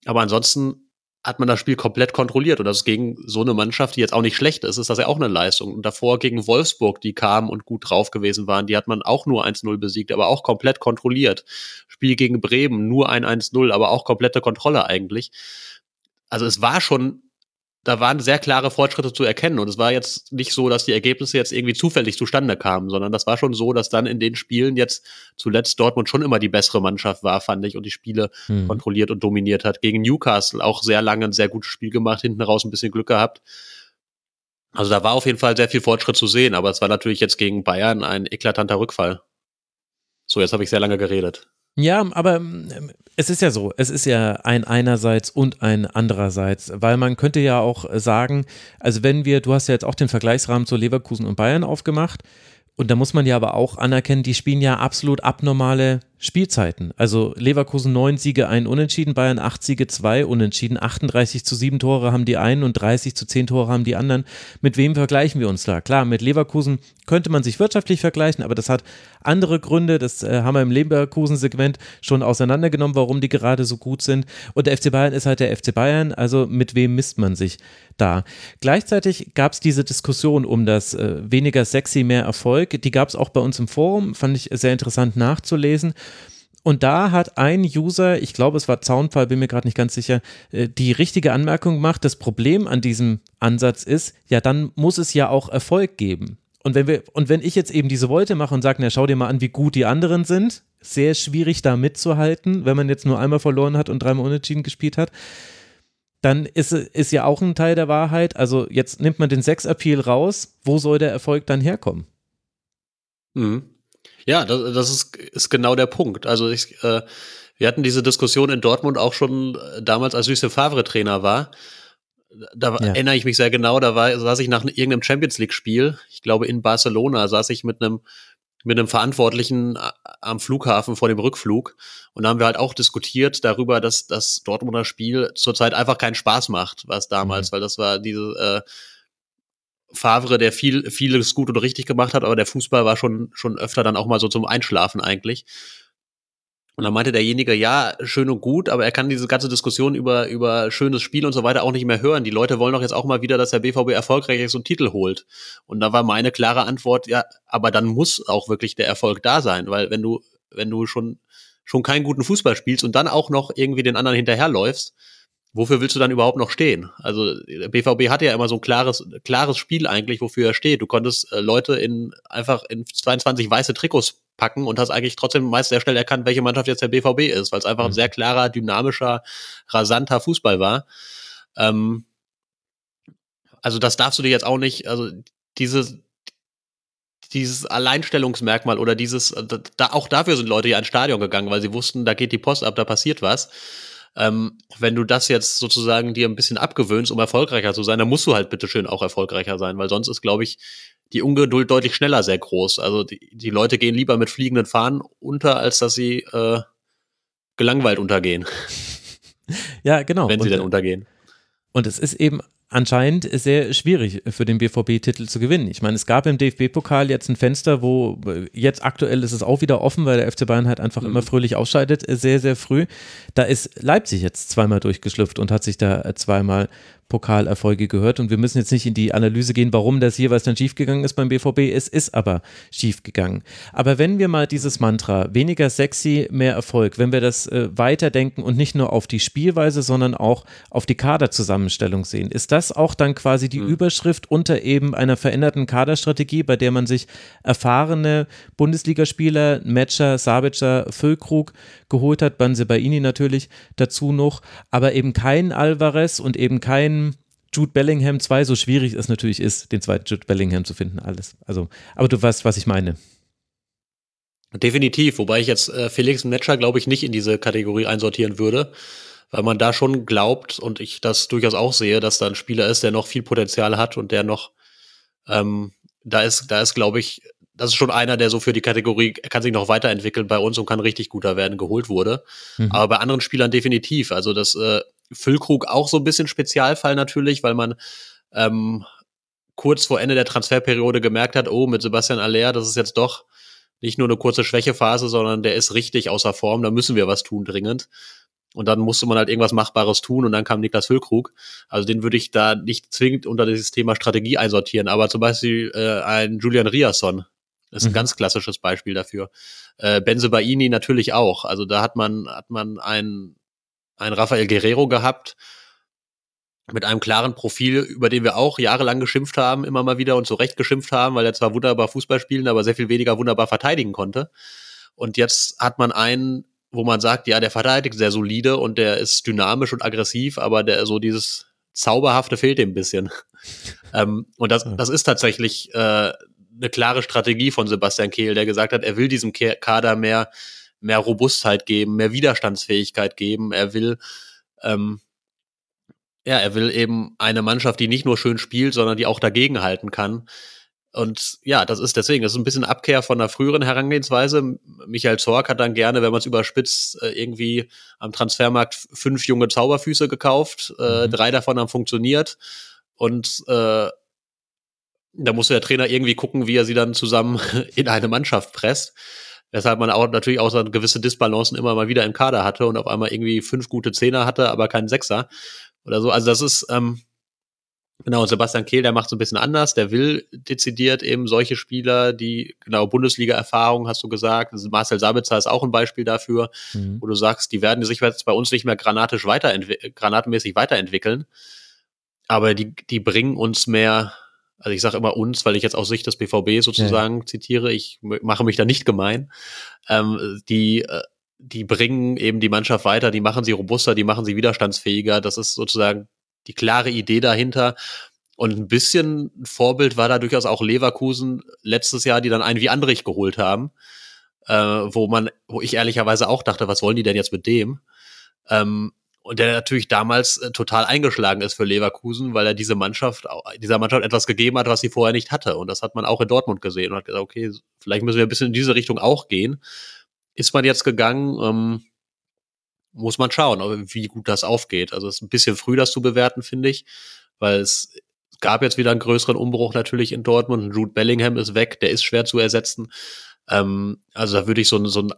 Aber ansonsten hat man das Spiel komplett kontrolliert und das gegen so eine Mannschaft, die jetzt auch nicht schlecht ist, ist das ja auch eine Leistung. Und davor gegen Wolfsburg, die kamen und gut drauf gewesen waren, die hat man auch nur 1-0 besiegt, aber auch komplett kontrolliert. Spiel gegen Bremen, nur ein 1-0, aber auch komplette Kontrolle eigentlich also es war schon, da waren sehr klare Fortschritte zu erkennen. Und es war jetzt nicht so, dass die Ergebnisse jetzt irgendwie zufällig zustande kamen, sondern das war schon so, dass dann in den Spielen jetzt zuletzt Dortmund schon immer die bessere Mannschaft war, fand ich, und die Spiele mhm. kontrolliert und dominiert hat. Gegen Newcastle auch sehr lange ein sehr gutes Spiel gemacht, hinten raus ein bisschen Glück gehabt. Also da war auf jeden Fall sehr viel Fortschritt zu sehen, aber es war natürlich jetzt gegen Bayern ein eklatanter Rückfall. So, jetzt habe ich sehr lange geredet. Ja, aber ähm, es ist ja so, es ist ja ein einerseits und ein andererseits, weil man könnte ja auch sagen, also wenn wir, du hast ja jetzt auch den Vergleichsrahmen zu Leverkusen und Bayern aufgemacht und da muss man ja aber auch anerkennen, die spielen ja absolut abnormale Spielzeiten. Also Leverkusen neun Siege, ein Unentschieden, Bayern acht Siege, zwei Unentschieden, 38 zu sieben Tore haben die einen und 30 zu zehn Tore haben die anderen. Mit wem vergleichen wir uns da? Klar, mit Leverkusen könnte man sich wirtschaftlich vergleichen, aber das hat andere Gründe. Das äh, haben wir im Leverkusen-Segment schon auseinandergenommen, warum die gerade so gut sind. Und der FC Bayern ist halt der FC Bayern, also mit wem misst man sich da? Gleichzeitig gab es diese Diskussion um das äh, weniger sexy, mehr Erfolg. Die gab es auch bei uns im Forum, fand ich sehr interessant nachzulesen. Und da hat ein User, ich glaube, es war Zaunfall, bin mir gerade nicht ganz sicher, äh, die richtige Anmerkung gemacht. Das Problem an diesem Ansatz ist, ja, dann muss es ja auch Erfolg geben. Und wenn wir, und wenn ich jetzt eben diese Wolte mache und sage, na, schau dir mal an, wie gut die anderen sind, sehr schwierig da mitzuhalten, wenn man jetzt nur einmal verloren hat und dreimal unentschieden gespielt hat, dann ist, ist ja auch ein Teil der Wahrheit. Also jetzt nimmt man den Sex-Appeal raus, wo soll der Erfolg dann herkommen? Mhm. Ja, das, das ist, ist genau der Punkt. Also ich, äh, wir hatten diese Diskussion in Dortmund auch schon äh, damals, als Lucien Favre Trainer war. Da ja. erinnere ich mich sehr genau, da war, saß ich nach irgendeinem Champions League-Spiel, ich glaube in Barcelona, saß ich mit einem mit einem Verantwortlichen äh, am Flughafen vor dem Rückflug. Und da haben wir halt auch diskutiert darüber, dass das Dortmunder Spiel zurzeit einfach keinen Spaß macht, was damals, mhm. weil das war diese äh, Favre, der viel, vieles gut oder richtig gemacht hat, aber der Fußball war schon, schon öfter dann auch mal so zum Einschlafen eigentlich. Und dann meinte derjenige, ja, schön und gut, aber er kann diese ganze Diskussion über, über schönes Spiel und so weiter auch nicht mehr hören. Die Leute wollen doch jetzt auch mal wieder, dass der BVB erfolgreich ist und Titel holt. Und da war meine klare Antwort, ja, aber dann muss auch wirklich der Erfolg da sein, weil wenn du, wenn du schon, schon keinen guten Fußball spielst und dann auch noch irgendwie den anderen hinterherläufst, wofür willst du dann überhaupt noch stehen? Also der BVB hatte ja immer so ein klares, klares Spiel eigentlich, wofür er steht. Du konntest äh, Leute in einfach in 22 weiße Trikots packen und hast eigentlich trotzdem meist sehr schnell erkannt, welche Mannschaft jetzt der BVB ist, weil es einfach mhm. ein sehr klarer, dynamischer, rasanter Fußball war. Ähm, also das darfst du dir jetzt auch nicht, also dieses dieses Alleinstellungsmerkmal oder dieses, da, auch dafür sind Leute ja ins Stadion gegangen, weil sie wussten, da geht die Post ab, da passiert was. Ähm, wenn du das jetzt sozusagen dir ein bisschen abgewöhnst, um erfolgreicher zu sein, dann musst du halt bitteschön auch erfolgreicher sein, weil sonst ist, glaube ich, die Ungeduld deutlich schneller sehr groß. Also die, die Leute gehen lieber mit fliegenden Fahnen unter, als dass sie äh, gelangweilt untergehen. Ja, genau. Wenn sie und, denn untergehen. Und es ist eben anscheinend sehr schwierig für den BVB-Titel zu gewinnen. Ich meine, es gab im DFB-Pokal jetzt ein Fenster, wo jetzt aktuell ist es auch wieder offen, weil der FC Bayern halt einfach mhm. immer fröhlich ausscheidet, sehr, sehr früh. Da ist Leipzig jetzt zweimal durchgeschlüpft und hat sich da zweimal Pokalerfolge gehört und wir müssen jetzt nicht in die Analyse gehen, warum das jeweils dann schiefgegangen ist beim BVB. Es ist aber schiefgegangen. Aber wenn wir mal dieses Mantra weniger sexy, mehr Erfolg, wenn wir das äh, weiterdenken und nicht nur auf die Spielweise, sondern auch auf die Kaderzusammenstellung sehen, ist das auch dann quasi die mhm. Überschrift unter eben einer veränderten Kaderstrategie, bei der man sich erfahrene Bundesligaspieler, Matcher, Sabitzer, Füllkrug geholt hat, Bansebaini natürlich dazu noch, aber eben kein Alvarez und eben kein Jude Bellingham 2, so schwierig es natürlich ist, den zweiten Jude Bellingham zu finden, alles. Also, aber du weißt, was ich meine. Definitiv, wobei ich jetzt äh, Felix Netscher, glaube ich, nicht in diese Kategorie einsortieren würde, weil man da schon glaubt und ich das durchaus auch sehe, dass da ein Spieler ist, der noch viel Potenzial hat und der noch, ähm, da ist, da ist, glaube ich, das ist schon einer, der so für die Kategorie, kann sich noch weiterentwickeln bei uns und kann richtig guter werden, geholt wurde. Mhm. Aber bei anderen Spielern definitiv. Also das äh, Füllkrug auch so ein bisschen Spezialfall natürlich, weil man ähm, kurz vor Ende der Transferperiode gemerkt hat, oh, mit Sebastian Aller, das ist jetzt doch nicht nur eine kurze Schwächephase, sondern der ist richtig außer Form, da müssen wir was tun dringend. Und dann musste man halt irgendwas Machbares tun und dann kam Niklas Füllkrug. Also den würde ich da nicht zwingend unter dieses Thema Strategie einsortieren, aber zum Beispiel äh, ein Julian Riasson, ist ein mhm. ganz klassisches Beispiel dafür. Äh, Benze Baini natürlich auch. Also da hat man, hat man ein, ein Rafael Guerrero gehabt mit einem klaren Profil, über den wir auch jahrelang geschimpft haben, immer mal wieder und zu Recht geschimpft haben, weil er zwar wunderbar Fußball spielen, aber sehr viel weniger wunderbar verteidigen konnte. Und jetzt hat man einen, wo man sagt, ja, der verteidigt sehr solide und der ist dynamisch und aggressiv, aber der so dieses Zauberhafte fehlt dem ein bisschen. ähm, und das, das ist tatsächlich äh, eine klare Strategie von Sebastian Kehl, der gesagt hat, er will diesem Kader mehr, mehr Robustheit geben, mehr Widerstandsfähigkeit geben. Er will, ähm, ja, er will eben eine Mannschaft, die nicht nur schön spielt, sondern die auch dagegenhalten kann. Und ja, das ist deswegen, das ist ein bisschen Abkehr von einer früheren Herangehensweise. Michael Zorc hat dann gerne, wenn man es überspitzt, äh, irgendwie am Transfermarkt fünf junge Zauberfüße gekauft. Äh, mhm. Drei davon haben funktioniert. Und äh, da musste der Trainer irgendwie gucken, wie er sie dann zusammen in eine Mannschaft presst. Weshalb man auch natürlich auch so gewisse Disbalancen immer mal wieder im Kader hatte und auf einmal irgendwie fünf gute Zehner hatte, aber keinen Sechser oder so. Also das ist, ähm, Genau, und Sebastian Kehl, der macht so ein bisschen anders. Der will dezidiert eben solche Spieler, die, genau, Bundesliga-Erfahrung, hast du gesagt. Also Marcel Sabitzer ist auch ein Beispiel dafür, mhm. wo du sagst, die werden sich jetzt bei uns nicht mehr granatisch weiterentwickeln, granatenmäßig weiterentwickeln. Aber die, die bringen uns mehr, also ich sage immer uns, weil ich jetzt aus Sicht des BVB sozusagen ja. zitiere, ich mache mich da nicht gemein. Ähm, die, äh, die bringen eben die Mannschaft weiter, die machen sie robuster, die machen sie widerstandsfähiger. Das ist sozusagen die klare Idee dahinter. Und ein bisschen Vorbild war da durchaus auch Leverkusen letztes Jahr, die dann einen wie Andrich geholt haben, äh, wo man, wo ich ehrlicherweise auch dachte, was wollen die denn jetzt mit dem? Ähm, und der natürlich damals äh, total eingeschlagen ist für Leverkusen, weil er diese Mannschaft, dieser Mannschaft etwas gegeben hat, was sie vorher nicht hatte. Und das hat man auch in Dortmund gesehen und hat gesagt, okay, vielleicht müssen wir ein bisschen in diese Richtung auch gehen. Ist man jetzt gegangen, ähm, muss man schauen, wie gut das aufgeht. Also es ist ein bisschen früh, das zu bewerten, finde ich, weil es gab jetzt wieder einen größeren Umbruch natürlich in Dortmund. Jude Bellingham ist weg, der ist schwer zu ersetzen. Ähm, also da würde ich so so ein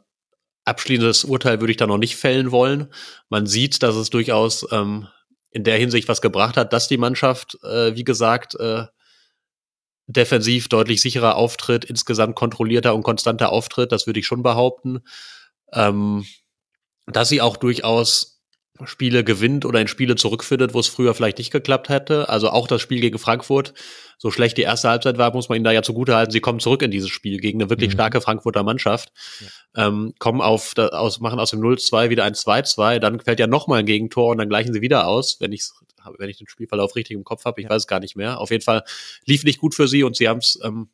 abschließendes Urteil würde ich da noch nicht fällen wollen. Man sieht, dass es durchaus ähm, in der Hinsicht was gebracht hat, dass die Mannschaft, äh, wie gesagt, äh, defensiv deutlich sicherer auftritt, insgesamt kontrollierter und konstanter auftritt. Das würde ich schon behaupten. Ähm, dass sie auch durchaus Spiele gewinnt oder in Spiele zurückfindet, wo es früher vielleicht nicht geklappt hätte. Also auch das Spiel gegen Frankfurt, so schlecht die erste Halbzeit war, muss man ihnen da ja zugutehalten. Sie kommen zurück in dieses Spiel gegen eine wirklich mhm. starke Frankfurter Mannschaft, ja. ähm, kommen auf, aus, machen aus dem 0-2 wieder ein 2-2, dann fällt ja nochmal ein Gegentor und dann gleichen sie wieder aus, wenn ich wenn ich den Spielverlauf richtig im Kopf habe, ich ja. weiß es gar nicht mehr. Auf jeden Fall lief nicht gut für sie und sie haben es, ähm,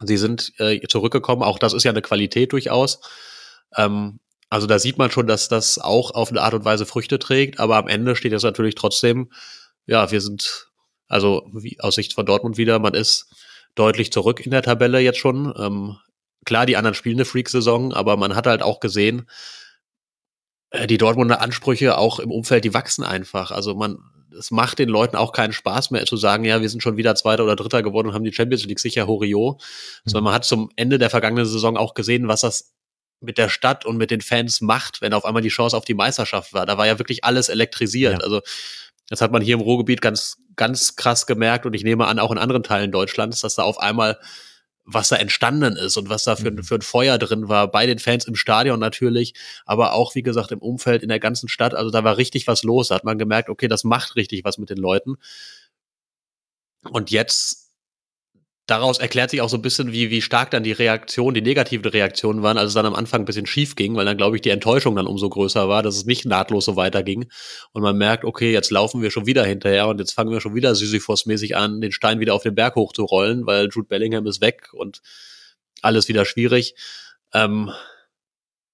sie sind äh, zurückgekommen. Auch das ist ja eine Qualität durchaus. Ähm, also da sieht man schon, dass das auch auf eine Art und Weise Früchte trägt, aber am Ende steht es natürlich trotzdem, ja, wir sind, also wie aus Sicht von Dortmund wieder, man ist deutlich zurück in der Tabelle jetzt schon. Ähm, klar, die anderen spielen eine Freak-Saison, aber man hat halt auch gesehen, äh, die Dortmunder Ansprüche auch im Umfeld, die wachsen einfach. Also man, es macht den Leuten auch keinen Spaß mehr zu sagen, ja, wir sind schon wieder Zweiter oder Dritter geworden und haben die Champions League sicher Horio. Mhm. Sondern man hat zum Ende der vergangenen Saison auch gesehen, was das mit der Stadt und mit den Fans macht, wenn auf einmal die Chance auf die Meisterschaft war. Da war ja wirklich alles elektrisiert. Ja. Also das hat man hier im Ruhrgebiet ganz, ganz krass gemerkt und ich nehme an, auch in anderen Teilen Deutschlands, dass da auf einmal was da entstanden ist und was da für, mhm. für ein Feuer drin war, bei den Fans im Stadion natürlich, aber auch, wie gesagt, im Umfeld in der ganzen Stadt. Also da war richtig was los. Da hat man gemerkt, okay, das macht richtig was mit den Leuten. Und jetzt daraus erklärt sich auch so ein bisschen, wie, wie stark dann die Reaktion, die negativen Reaktionen waren, als es dann am Anfang ein bisschen schief ging, weil dann, glaube ich, die Enttäuschung dann umso größer war, dass es nicht nahtlos so weiterging. Und man merkt, okay, jetzt laufen wir schon wieder hinterher und jetzt fangen wir schon wieder Sisyphos-mäßig an, den Stein wieder auf den Berg hochzurollen, weil Jude Bellingham ist weg und alles wieder schwierig. Ähm,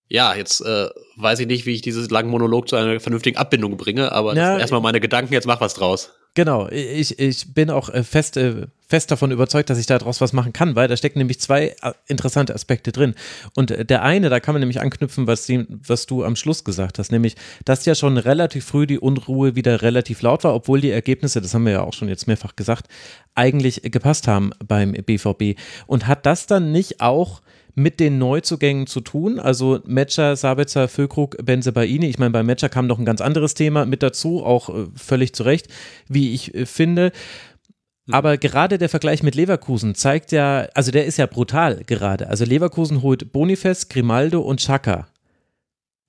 ja, jetzt äh, weiß ich nicht, wie ich dieses langen Monolog zu einer vernünftigen Abbindung bringe, aber ja, erstmal meine Gedanken, jetzt mach was draus. Genau, ich, ich bin auch äh, fest, äh, fest davon überzeugt, dass ich daraus was machen kann, weil da stecken nämlich zwei äh, interessante Aspekte drin. Und der eine, da kann man nämlich anknüpfen, was, die, was du am Schluss gesagt hast, nämlich, dass ja schon relativ früh die Unruhe wieder relativ laut war, obwohl die Ergebnisse, das haben wir ja auch schon jetzt mehrfach gesagt, eigentlich gepasst haben beim BVB. Und hat das dann nicht auch mit den Neuzugängen zu tun. Also Metscher, Sabitzer, Füllkrug, Benzebaini. Ich meine, bei Metscher kam noch ein ganz anderes Thema mit dazu, auch äh, völlig zu Recht, wie ich äh, finde. Hm. Aber gerade der Vergleich mit Leverkusen zeigt ja, also der ist ja brutal gerade. Also Leverkusen holt Bonifest, Grimaldo und Chaka.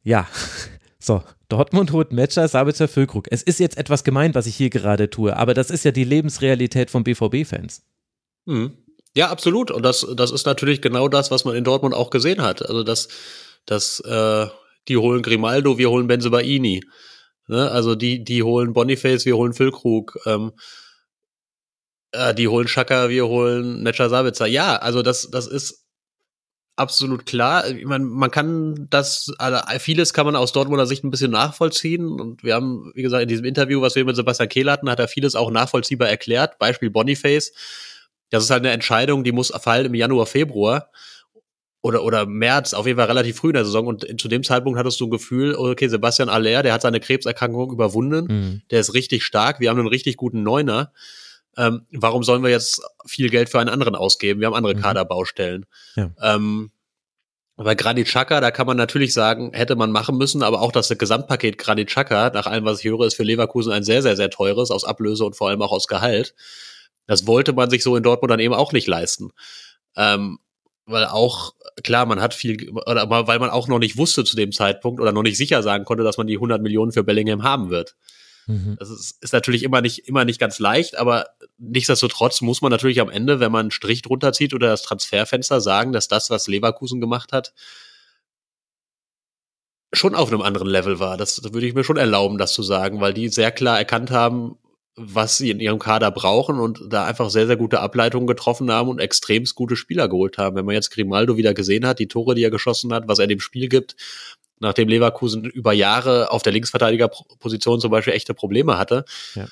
Ja, so. Dortmund holt Metscher, Sabitzer, Füllkrug. Es ist jetzt etwas gemeint, was ich hier gerade tue, aber das ist ja die Lebensrealität von BVB-Fans. Mhm. Ja, absolut. Und das, das ist natürlich genau das, was man in Dortmund auch gesehen hat. Also dass, dass äh, die holen Grimaldo, wir holen Benzebaini. Ne? Also die, die holen Boniface, wir holen Füllkrug. Ähm, äh, die holen Schaka, wir holen Netscher Sabitzer. Ja, also das, das ist absolut klar. Ich meine, man kann das, also vieles kann man aus Dortmunder Sicht ein bisschen nachvollziehen. Und wir haben, wie gesagt, in diesem Interview, was wir mit Sebastian Kehl hatten, hat er vieles auch nachvollziehbar erklärt. Beispiel Boniface das ist halt eine Entscheidung, die muss fallen im Januar, Februar oder, oder März, auf jeden Fall relativ früh in der Saison. Und zu dem Zeitpunkt hattest du ein Gefühl, okay, Sebastian Aller, der hat seine Krebserkrankung überwunden, mhm. der ist richtig stark, wir haben einen richtig guten Neuner. Ähm, warum sollen wir jetzt viel Geld für einen anderen ausgeben? Wir haben andere mhm. Kaderbaustellen. Ja. Ähm, bei Granit Xhaka, da kann man natürlich sagen, hätte man machen müssen, aber auch das Gesamtpaket Granit Xhaka, nach allem, was ich höre, ist für Leverkusen ein sehr, sehr, sehr teures, aus Ablöse und vor allem auch aus Gehalt. Das wollte man sich so in Dortmund dann eben auch nicht leisten. Ähm, weil auch, klar, man hat viel, oder weil man auch noch nicht wusste zu dem Zeitpunkt oder noch nicht sicher sagen konnte, dass man die 100 Millionen für Bellingham haben wird. Mhm. Das ist, ist natürlich immer nicht, immer nicht ganz leicht, aber nichtsdestotrotz muss man natürlich am Ende, wenn man einen Strich drunter zieht oder das Transferfenster sagen, dass das, was Leverkusen gemacht hat, schon auf einem anderen Level war. Das, das würde ich mir schon erlauben, das zu sagen, weil die sehr klar erkannt haben, was sie in ihrem Kader brauchen und da einfach sehr, sehr gute Ableitungen getroffen haben und extremst gute Spieler geholt haben. Wenn man jetzt Grimaldo wieder gesehen hat, die Tore, die er geschossen hat, was er dem Spiel gibt, nachdem Leverkusen über Jahre auf der Linksverteidigerposition zum Beispiel echte Probleme hatte, ja.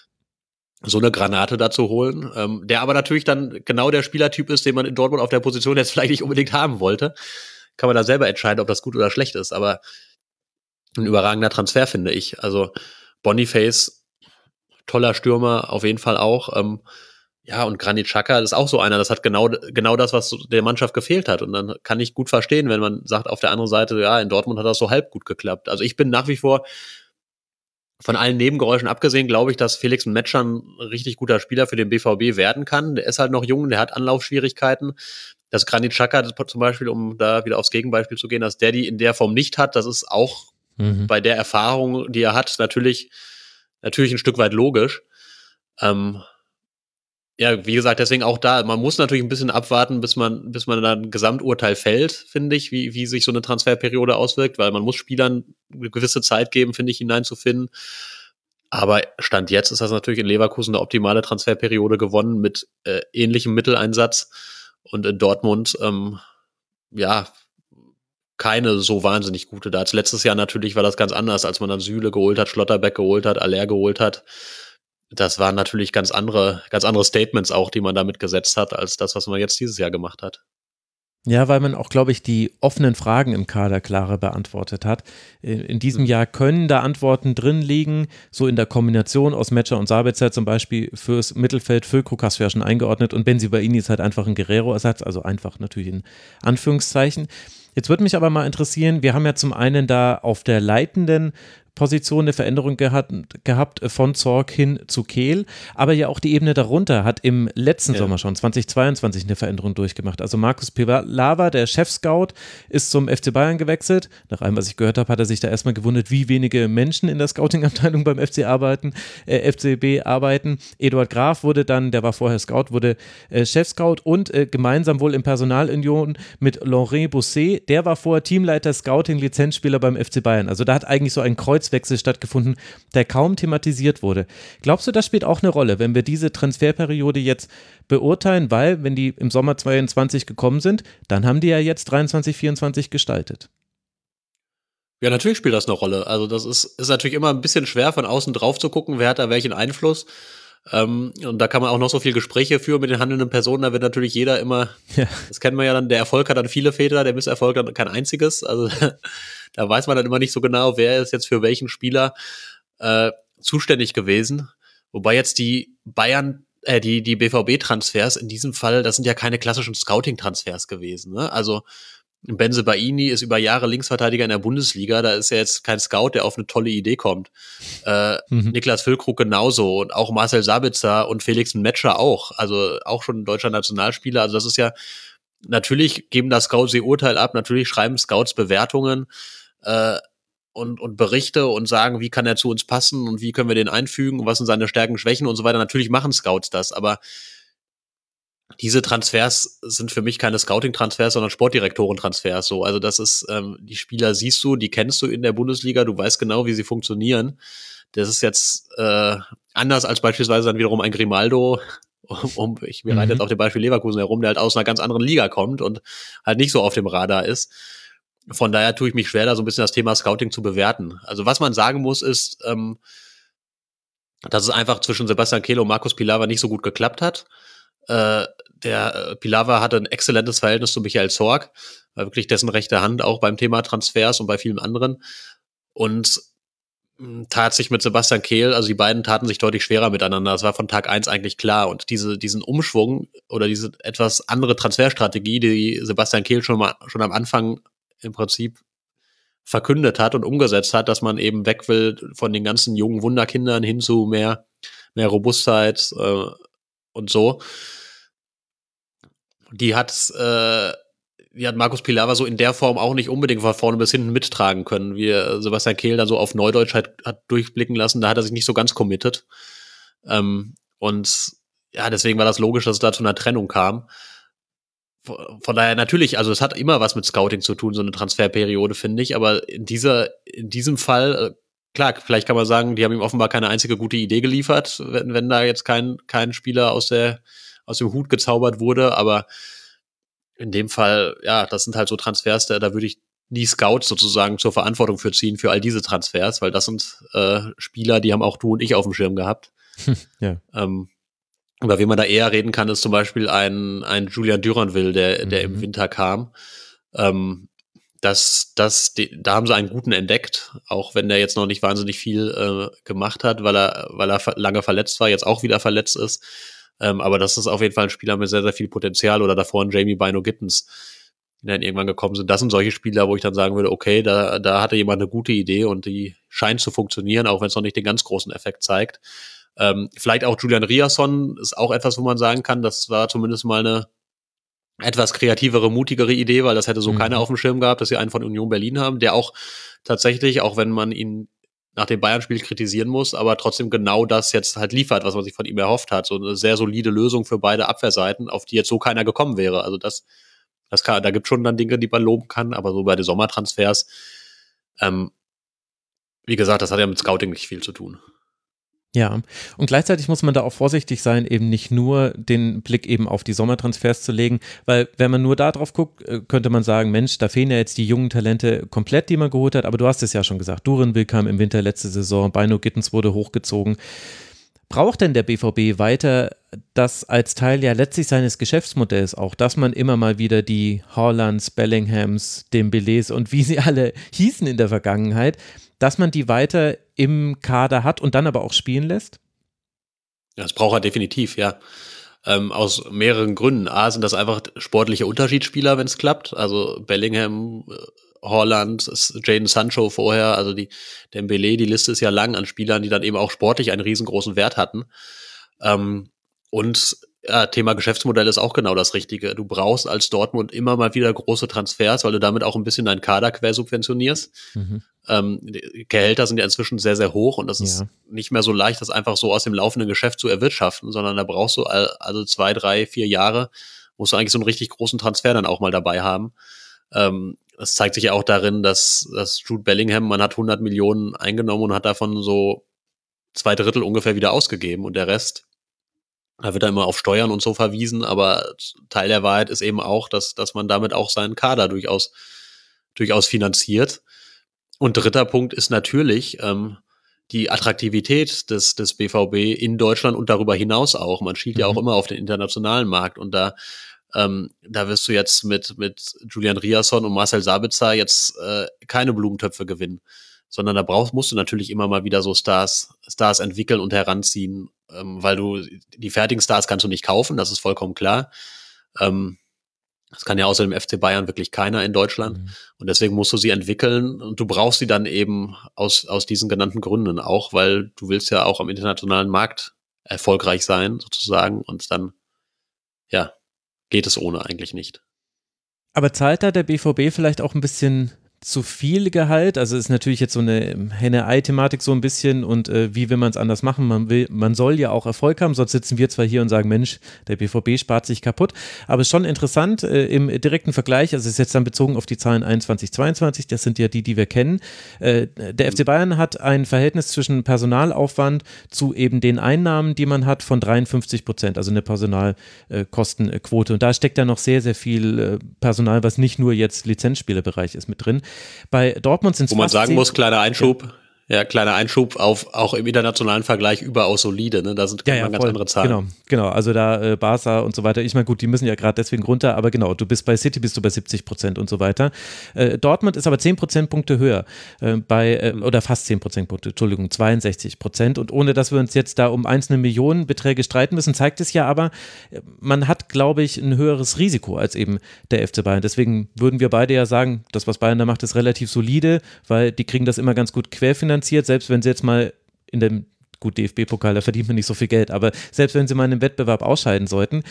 so eine Granate dazu holen, ähm, der aber natürlich dann genau der Spielertyp ist, den man in Dortmund auf der Position jetzt vielleicht nicht unbedingt haben wollte. Kann man da selber entscheiden, ob das gut oder schlecht ist, aber ein überragender Transfer, finde ich. Also Boniface toller Stürmer, auf jeden Fall auch. Ähm, ja, und Granit Xhaka ist auch so einer, das hat genau, genau das, was der Mannschaft gefehlt hat. Und dann kann ich gut verstehen, wenn man sagt, auf der anderen Seite, ja, in Dortmund hat das so halb gut geklappt. Also ich bin nach wie vor, von allen Nebengeräuschen abgesehen, glaube ich, dass Felix Metscher ein richtig guter Spieler für den BVB werden kann. Der ist halt noch jung, der hat Anlaufschwierigkeiten. Dass Granit Xhaka zum Beispiel, um da wieder aufs Gegenbeispiel zu gehen, dass der die in der Form nicht hat, das ist auch mhm. bei der Erfahrung, die er hat, natürlich natürlich ein Stück weit logisch. Ähm, ja, wie gesagt, deswegen auch da, man muss natürlich ein bisschen abwarten, bis man, bis man dann ein Gesamturteil fällt, finde ich, wie, wie sich so eine Transferperiode auswirkt, weil man muss Spielern eine gewisse Zeit geben, finde ich, hineinzufinden. Aber Stand jetzt ist das natürlich in Leverkusen eine optimale Transferperiode gewonnen mit äh, ähnlichem Mitteleinsatz und in Dortmund, ähm, ja, keine so wahnsinnig gute Darts. Letztes Jahr natürlich war das ganz anders, als man dann Süle geholt hat, Schlotterbeck geholt hat, Aller geholt hat. Das waren natürlich ganz andere, ganz andere Statements auch, die man damit gesetzt hat, als das, was man jetzt dieses Jahr gemacht hat. Ja, weil man auch, glaube ich, die offenen Fragen im Kader klarer beantwortet hat. In diesem Jahr können da Antworten drin liegen, so in der Kombination aus Matcher und Sabitzer zum Beispiel fürs Mittelfeld. Füllkrug hast du ja schon eingeordnet und Benzi Baini ist halt einfach ein Guerrero-Ersatz, also einfach natürlich in Anführungszeichen. Jetzt würde mich aber mal interessieren, wir haben ja zum einen da auf der leitenden Position eine Veränderung gehabt, gehabt von Zorg hin zu Kehl, aber ja auch die Ebene darunter hat im letzten ja. Sommer schon 2022 eine Veränderung durchgemacht. Also Markus Pivalava, der Chef-Scout, ist zum FC Bayern gewechselt. Nach allem, was ich gehört habe, hat er sich da erstmal gewundert, wie wenige Menschen in der Scouting-Abteilung beim FC arbeiten, äh, FCB arbeiten. Eduard Graf wurde dann, der war vorher Scout, wurde äh, Chef-Scout und äh, gemeinsam wohl in Personalunion mit Laurent Bousset, der war vorher Teamleiter Scouting, Lizenzspieler beim FC Bayern. Also da hat eigentlich so ein Kreuz Kreuzwechsel stattgefunden, der kaum thematisiert wurde. Glaubst du, das spielt auch eine Rolle, wenn wir diese Transferperiode jetzt beurteilen, weil, wenn die im Sommer 22 gekommen sind, dann haben die ja jetzt 23, 24 gestaltet. Ja, natürlich spielt das eine Rolle. Also das ist, ist natürlich immer ein bisschen schwer, von außen drauf zu gucken, wer hat da welchen Einfluss. Ähm, und da kann man auch noch so viel Gespräche führen mit den handelnden Personen. Da wird natürlich jeder immer, ja. das kennen wir ja dann, der Erfolg hat dann viele Väter, der Misserfolg dann kein einziges. Also da weiß man dann immer nicht so genau, wer ist jetzt für welchen Spieler äh, zuständig gewesen. Wobei jetzt die Bayern, äh, die, die BVB-Transfers in diesem Fall, das sind ja keine klassischen Scouting-Transfers gewesen. Ne? Also Benze Baini ist über Jahre Linksverteidiger in der Bundesliga. Da ist ja jetzt kein Scout, der auf eine tolle Idee kommt. Äh, mhm. Niklas Füllkrug genauso und auch Marcel Sabitzer und Felix Metscher auch. Also auch schon ein deutscher Nationalspieler. Also das ist ja, natürlich geben da Scouts ihr Urteil ab, natürlich schreiben Scouts Bewertungen äh, und, und Berichte und sagen, wie kann er zu uns passen und wie können wir den einfügen, was sind seine Stärken, Schwächen und so weiter. Natürlich machen Scouts das, aber diese Transfers sind für mich keine Scouting-Transfers, sondern Sportdirektoren-Transfers. So, also das ist, ähm, die Spieler siehst du, die kennst du in der Bundesliga, du weißt genau, wie sie funktionieren. Das ist jetzt äh, anders als beispielsweise dann wiederum ein Grimaldo, um, um ich wir mhm. reite jetzt auf dem Beispiel Leverkusen herum, der halt aus einer ganz anderen Liga kommt und halt nicht so auf dem Radar ist. Von daher tue ich mich schwer, da so ein bisschen das Thema Scouting zu bewerten. Also was man sagen muss, ist, ähm, dass es einfach zwischen Sebastian Kehl und Markus Pilawa nicht so gut geklappt hat. Äh, der äh, Pilawa hatte ein exzellentes Verhältnis zu Michael Zorg, war wirklich dessen rechte Hand auch beim Thema Transfers und bei vielen anderen. Und hm, tat sich mit Sebastian Kehl, also die beiden taten sich deutlich schwerer miteinander. Das war von Tag eins eigentlich klar. Und diese, diesen Umschwung oder diese etwas andere Transferstrategie, die Sebastian Kehl schon mal, schon am Anfang im Prinzip verkündet hat und umgesetzt hat, dass man eben weg will von den ganzen jungen Wunderkindern hin zu mehr, mehr Robustheit äh, und so. Die hat, äh, die hat Markus Pilawa so in der Form auch nicht unbedingt von vorne bis hinten mittragen können, wie Sebastian Kehl dann so auf Neudeutsch hat, hat durchblicken lassen. Da hat er sich nicht so ganz committed. Ähm, und ja, deswegen war das logisch, dass es da zu einer Trennung kam von daher natürlich, also es hat immer was mit Scouting zu tun, so eine Transferperiode, finde ich. Aber in dieser, in diesem Fall, äh, klar, vielleicht kann man sagen, die haben ihm offenbar keine einzige gute Idee geliefert, wenn, wenn da jetzt kein, kein Spieler aus der, aus dem Hut gezaubert wurde. Aber in dem Fall, ja, das sind halt so Transfers, da, da würde ich nie Scouts sozusagen zur Verantwortung für ziehen für all diese Transfers, weil das sind äh, Spieler, die haben auch du und ich auf dem Schirm gehabt. ja. Ähm, über wen man da eher reden kann, ist zum Beispiel ein, ein Julian Duranville, der, der mhm. im Winter kam. Ähm, das, das, die, da haben sie einen guten entdeckt, auch wenn der jetzt noch nicht wahnsinnig viel äh, gemacht hat, weil er, weil er lange verletzt war, jetzt auch wieder verletzt ist. Ähm, aber das ist auf jeden Fall ein Spieler mit sehr, sehr viel Potenzial oder davor ein Jamie Bino Gittens, die dann irgendwann gekommen sind. Das sind solche Spieler, wo ich dann sagen würde, okay, da, da hatte jemand eine gute Idee und die scheint zu funktionieren, auch wenn es noch nicht den ganz großen Effekt zeigt. Ähm, vielleicht auch Julian Riasson ist auch etwas, wo man sagen kann, das war zumindest mal eine etwas kreativere, mutigere Idee, weil das hätte so mhm. keiner auf dem Schirm gehabt, dass sie einen von Union Berlin haben, der auch tatsächlich, auch wenn man ihn nach dem Bayern-Spiel kritisieren muss, aber trotzdem genau das jetzt halt liefert, was man sich von ihm erhofft hat. So eine sehr solide Lösung für beide Abwehrseiten, auf die jetzt so keiner gekommen wäre. Also das, das kann, da gibt schon dann Dinge, die man loben kann, aber so bei den Sommertransfers, ähm, wie gesagt, das hat ja mit Scouting nicht viel zu tun. Ja, und gleichzeitig muss man da auch vorsichtig sein, eben nicht nur den Blick eben auf die Sommertransfers zu legen, weil wenn man nur da drauf guckt, äh, könnte man sagen, Mensch, da fehlen ja jetzt die jungen Talente komplett, die man geholt hat, aber du hast es ja schon gesagt, Durin Will kam im Winter letzte Saison, Beino Gittens wurde hochgezogen. Braucht denn der BVB weiter das als Teil ja letztlich seines Geschäftsmodells auch, dass man immer mal wieder die Hollands, Bellinghams, Dembélés und wie sie alle hießen in der Vergangenheit, dass man die weiter im Kader hat und dann aber auch spielen lässt? Ja, das braucht er definitiv, ja. Ähm, aus mehreren Gründen. A, sind das einfach sportliche Unterschiedsspieler, wenn es klappt. Also Bellingham, äh, Holland, Jaden Sancho vorher, also die Dembele, die Liste ist ja lang an Spielern, die dann eben auch sportlich einen riesengroßen Wert hatten. Ähm, und ja, Thema Geschäftsmodell ist auch genau das Richtige. Du brauchst als Dortmund immer mal wieder große Transfers, weil du damit auch ein bisschen deinen Kader quersubventionierst. Mhm. Ähm, Gehälter sind ja inzwischen sehr, sehr hoch und das ja. ist nicht mehr so leicht, das einfach so aus dem laufenden Geschäft zu erwirtschaften, sondern da brauchst du also zwei, drei, vier Jahre, musst du eigentlich so einen richtig großen Transfer dann auch mal dabei haben. Ähm, das zeigt sich ja auch darin, dass, dass Jude Bellingham, man hat 100 Millionen eingenommen und hat davon so zwei Drittel ungefähr wieder ausgegeben und der Rest da wird er immer auf Steuern und so verwiesen, aber Teil der Wahrheit ist eben auch, dass, dass man damit auch seinen Kader durchaus, durchaus finanziert. Und dritter Punkt ist natürlich ähm, die Attraktivität des, des BVB in Deutschland und darüber hinaus auch. Man schielt mhm. ja auch mhm. immer auf den internationalen Markt und da, ähm, da wirst du jetzt mit, mit Julian Riasson und Marcel Sabitzer jetzt äh, keine Blumentöpfe gewinnen sondern da brauchst, musst du natürlich immer mal wieder so Stars, Stars entwickeln und heranziehen, ähm, weil du die fertigen Stars kannst du nicht kaufen, das ist vollkommen klar. Ähm, das kann ja außer dem FC Bayern wirklich keiner in Deutschland. Mhm. Und deswegen musst du sie entwickeln und du brauchst sie dann eben aus, aus diesen genannten Gründen auch, weil du willst ja auch am internationalen Markt erfolgreich sein, sozusagen. Und dann, ja, geht es ohne eigentlich nicht. Aber zahlt da der BVB vielleicht auch ein bisschen zu viel Gehalt. Also ist natürlich jetzt so eine Henne-Ei-Thematik so ein bisschen und äh, wie will man es anders machen? Man will, man soll ja auch Erfolg haben, sonst sitzen wir zwar hier und sagen, Mensch, der BVB spart sich kaputt. Aber ist schon interessant äh, im direkten Vergleich, also ist jetzt dann bezogen auf die Zahlen 21, 22, das sind ja die, die wir kennen. Äh, der FC Bayern hat ein Verhältnis zwischen Personalaufwand zu eben den Einnahmen, die man hat, von 53 Prozent, also eine Personalkostenquote. Und da steckt ja noch sehr, sehr viel äh, Personal, was nicht nur jetzt Lizenzspielerbereich ist, mit drin. Bei Dortmund sind es Wo man sagen muss, kleiner Einschub, ja. Kleiner Einschub auf auch im internationalen Vergleich überaus solide. Ne? Da sind ja, ja, ganz andere Zahlen. Genau, genau. Also da äh, Barca und so weiter. Ich meine, gut, die müssen ja gerade deswegen runter, aber genau, du bist bei City bist du bei 70 Prozent und so weiter. Äh, Dortmund ist aber 10 Prozentpunkte höher, äh, bei äh, oder fast 10 Prozentpunkte, Entschuldigung, 62 Prozent. Und ohne dass wir uns jetzt da um einzelne Millionenbeträge streiten müssen, zeigt es ja aber, äh, man hat, glaube ich, ein höheres Risiko als eben der FC Bayern. Deswegen würden wir beide ja sagen, das, was Bayern da macht, ist relativ solide, weil die kriegen das immer ganz gut querfinanziert finanziert, selbst wenn sie jetzt mal in dem gut, DFB-Pokal, da verdient man nicht so viel Geld, aber selbst wenn sie mal in einem Wettbewerb ausscheiden sollten.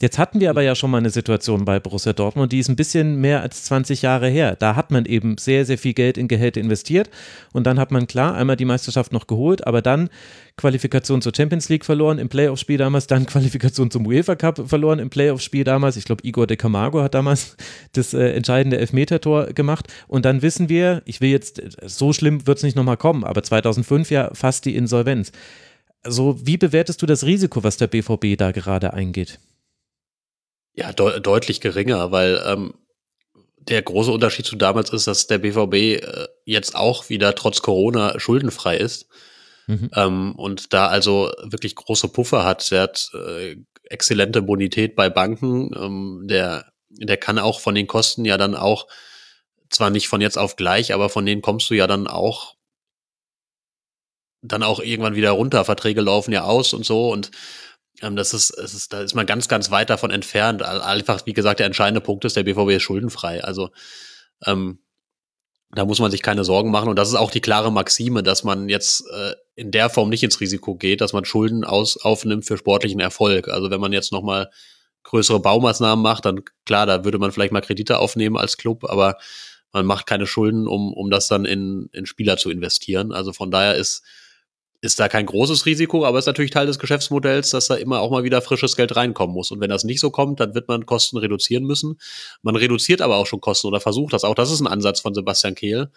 Jetzt hatten wir aber ja schon mal eine Situation bei Borussia Dortmund, die ist ein bisschen mehr als 20 Jahre her. Da hat man eben sehr, sehr viel Geld in Gehälter investiert und dann hat man klar einmal die Meisterschaft noch geholt, aber dann Qualifikation zur Champions League verloren im Playoff-Spiel damals, dann Qualifikation zum UEFA Cup verloren im Playoff-Spiel damals. Ich glaube, Igor de Camargo hat damals das äh, entscheidende Elfmetertor gemacht und dann wissen wir, ich will jetzt, so schlimm wird es nicht nochmal kommen, aber 2005 ja fast die Insolvenz. Also, wie bewertest du das Risiko, was der BVB da gerade eingeht? Ja, de deutlich geringer, weil ähm, der große Unterschied zu damals ist, dass der BVB äh, jetzt auch wieder trotz Corona schuldenfrei ist. Mhm. Ähm, und da also wirklich große Puffer hat. Der hat äh, exzellente Bonität bei Banken. Ähm, der, der kann auch von den Kosten ja dann auch, zwar nicht von jetzt auf gleich, aber von denen kommst du ja dann auch dann auch irgendwann wieder runter. Verträge laufen ja aus und so und das ist, es ist, da ist man ganz, ganz weit davon entfernt. Einfach, wie gesagt, der entscheidende Punkt ist, der BVB ist schuldenfrei. Also ähm, da muss man sich keine Sorgen machen. Und das ist auch die klare Maxime, dass man jetzt äh, in der Form nicht ins Risiko geht, dass man Schulden aus, aufnimmt für sportlichen Erfolg. Also wenn man jetzt nochmal größere Baumaßnahmen macht, dann klar, da würde man vielleicht mal Kredite aufnehmen als Club, aber man macht keine Schulden, um, um das dann in, in Spieler zu investieren. Also von daher ist ist da kein großes Risiko, aber ist natürlich Teil des Geschäftsmodells, dass da immer auch mal wieder frisches Geld reinkommen muss. Und wenn das nicht so kommt, dann wird man Kosten reduzieren müssen. Man reduziert aber auch schon Kosten oder versucht das. Auch das ist ein Ansatz von Sebastian Kehl,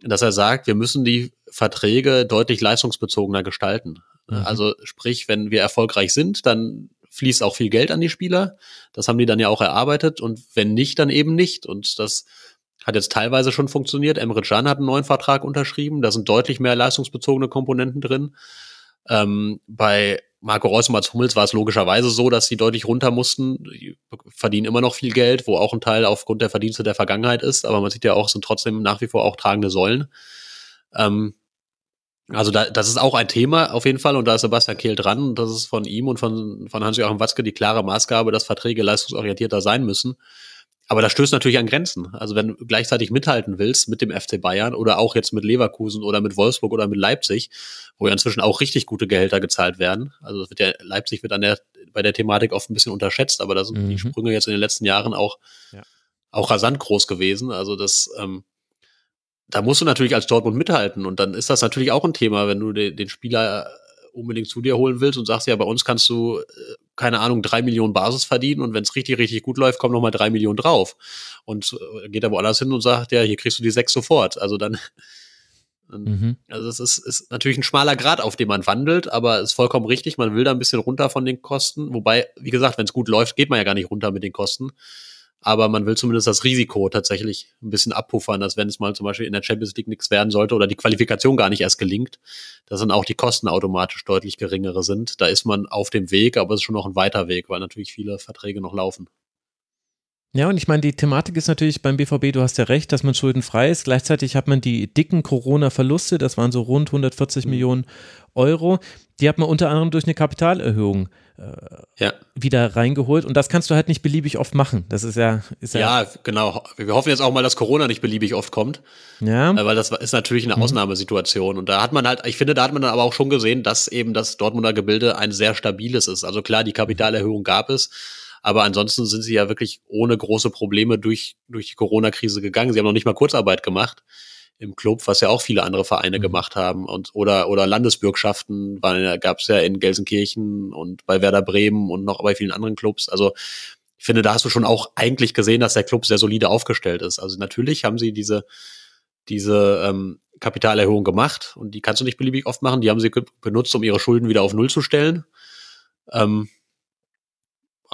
dass er sagt, wir müssen die Verträge deutlich leistungsbezogener gestalten. Mhm. Also sprich, wenn wir erfolgreich sind, dann fließt auch viel Geld an die Spieler. Das haben die dann ja auch erarbeitet. Und wenn nicht, dann eben nicht. Und das hat jetzt teilweise schon funktioniert. Emre Can hat einen neuen Vertrag unterschrieben. Da sind deutlich mehr leistungsbezogene Komponenten drin. Ähm, bei Marco Reus und Mats Hummels war es logischerweise so, dass sie deutlich runter mussten. Die verdienen immer noch viel Geld, wo auch ein Teil aufgrund der Verdienste der Vergangenheit ist. Aber man sieht ja auch, sind trotzdem nach wie vor auch tragende Säulen. Ähm, also da, das ist auch ein Thema auf jeden Fall und da ist Sebastian Kehl dran und das ist von ihm und von, von Hans-Joachim Watzke die klare Maßgabe, dass Verträge leistungsorientierter sein müssen. Aber das stößt natürlich an Grenzen. Also wenn du gleichzeitig mithalten willst mit dem FC Bayern oder auch jetzt mit Leverkusen oder mit Wolfsburg oder mit Leipzig, wo ja inzwischen auch richtig gute Gehälter gezahlt werden. Also das wird ja, Leipzig wird an der, bei der Thematik oft ein bisschen unterschätzt, aber da sind mhm. die Sprünge jetzt in den letzten Jahren auch, ja. auch rasant groß gewesen. Also das, ähm, da musst du natürlich als Dortmund mithalten und dann ist das natürlich auch ein Thema, wenn du den, den Spieler unbedingt zu dir holen willst und sagst, ja, bei uns kannst du, äh, keine Ahnung, drei Millionen Basis verdienen und wenn es richtig, richtig gut läuft, kommen nochmal drei Millionen drauf. Und äh, geht er woanders hin und sagt, ja, hier kriegst du die sechs sofort. Also dann, mhm. also es ist, ist natürlich ein schmaler Grad, auf dem man wandelt, aber es ist vollkommen richtig, man will da ein bisschen runter von den Kosten. Wobei, wie gesagt, wenn es gut läuft, geht man ja gar nicht runter mit den Kosten aber man will zumindest das Risiko tatsächlich ein bisschen abpuffern, dass wenn es mal zum Beispiel in der Champions League nichts werden sollte oder die Qualifikation gar nicht erst gelingt, dass dann auch die Kosten automatisch deutlich geringere sind. Da ist man auf dem Weg, aber es ist schon noch ein weiter Weg, weil natürlich viele Verträge noch laufen. Ja, und ich meine, die Thematik ist natürlich beim BVB, du hast ja recht, dass man schuldenfrei ist. Gleichzeitig hat man die dicken Corona-Verluste, das waren so rund 140 mhm. Millionen Euro. Die hat man unter anderem durch eine Kapitalerhöhung äh, ja. wieder reingeholt. Und das kannst du halt nicht beliebig oft machen. Das ist ja, ist ja. Ja, genau. Wir hoffen jetzt auch mal, dass Corona nicht beliebig oft kommt. Ja. Äh, weil das ist natürlich eine mhm. Ausnahmesituation. Und da hat man halt, ich finde, da hat man dann aber auch schon gesehen, dass eben das Dortmunder Gebilde ein sehr stabiles ist. Also klar, die Kapitalerhöhung gab es. Aber ansonsten sind sie ja wirklich ohne große Probleme durch, durch die Corona-Krise gegangen. Sie haben noch nicht mal Kurzarbeit gemacht im Club, was ja auch viele andere Vereine mhm. gemacht haben und oder oder Landesbürgschaften gab es ja in Gelsenkirchen und bei Werder Bremen und noch bei vielen anderen Clubs. Also ich finde, da hast du schon auch eigentlich gesehen, dass der Club sehr solide aufgestellt ist. Also natürlich haben sie diese diese ähm, Kapitalerhöhung gemacht und die kannst du nicht beliebig oft machen. Die haben sie benutzt, um ihre Schulden wieder auf Null zu stellen. Ähm,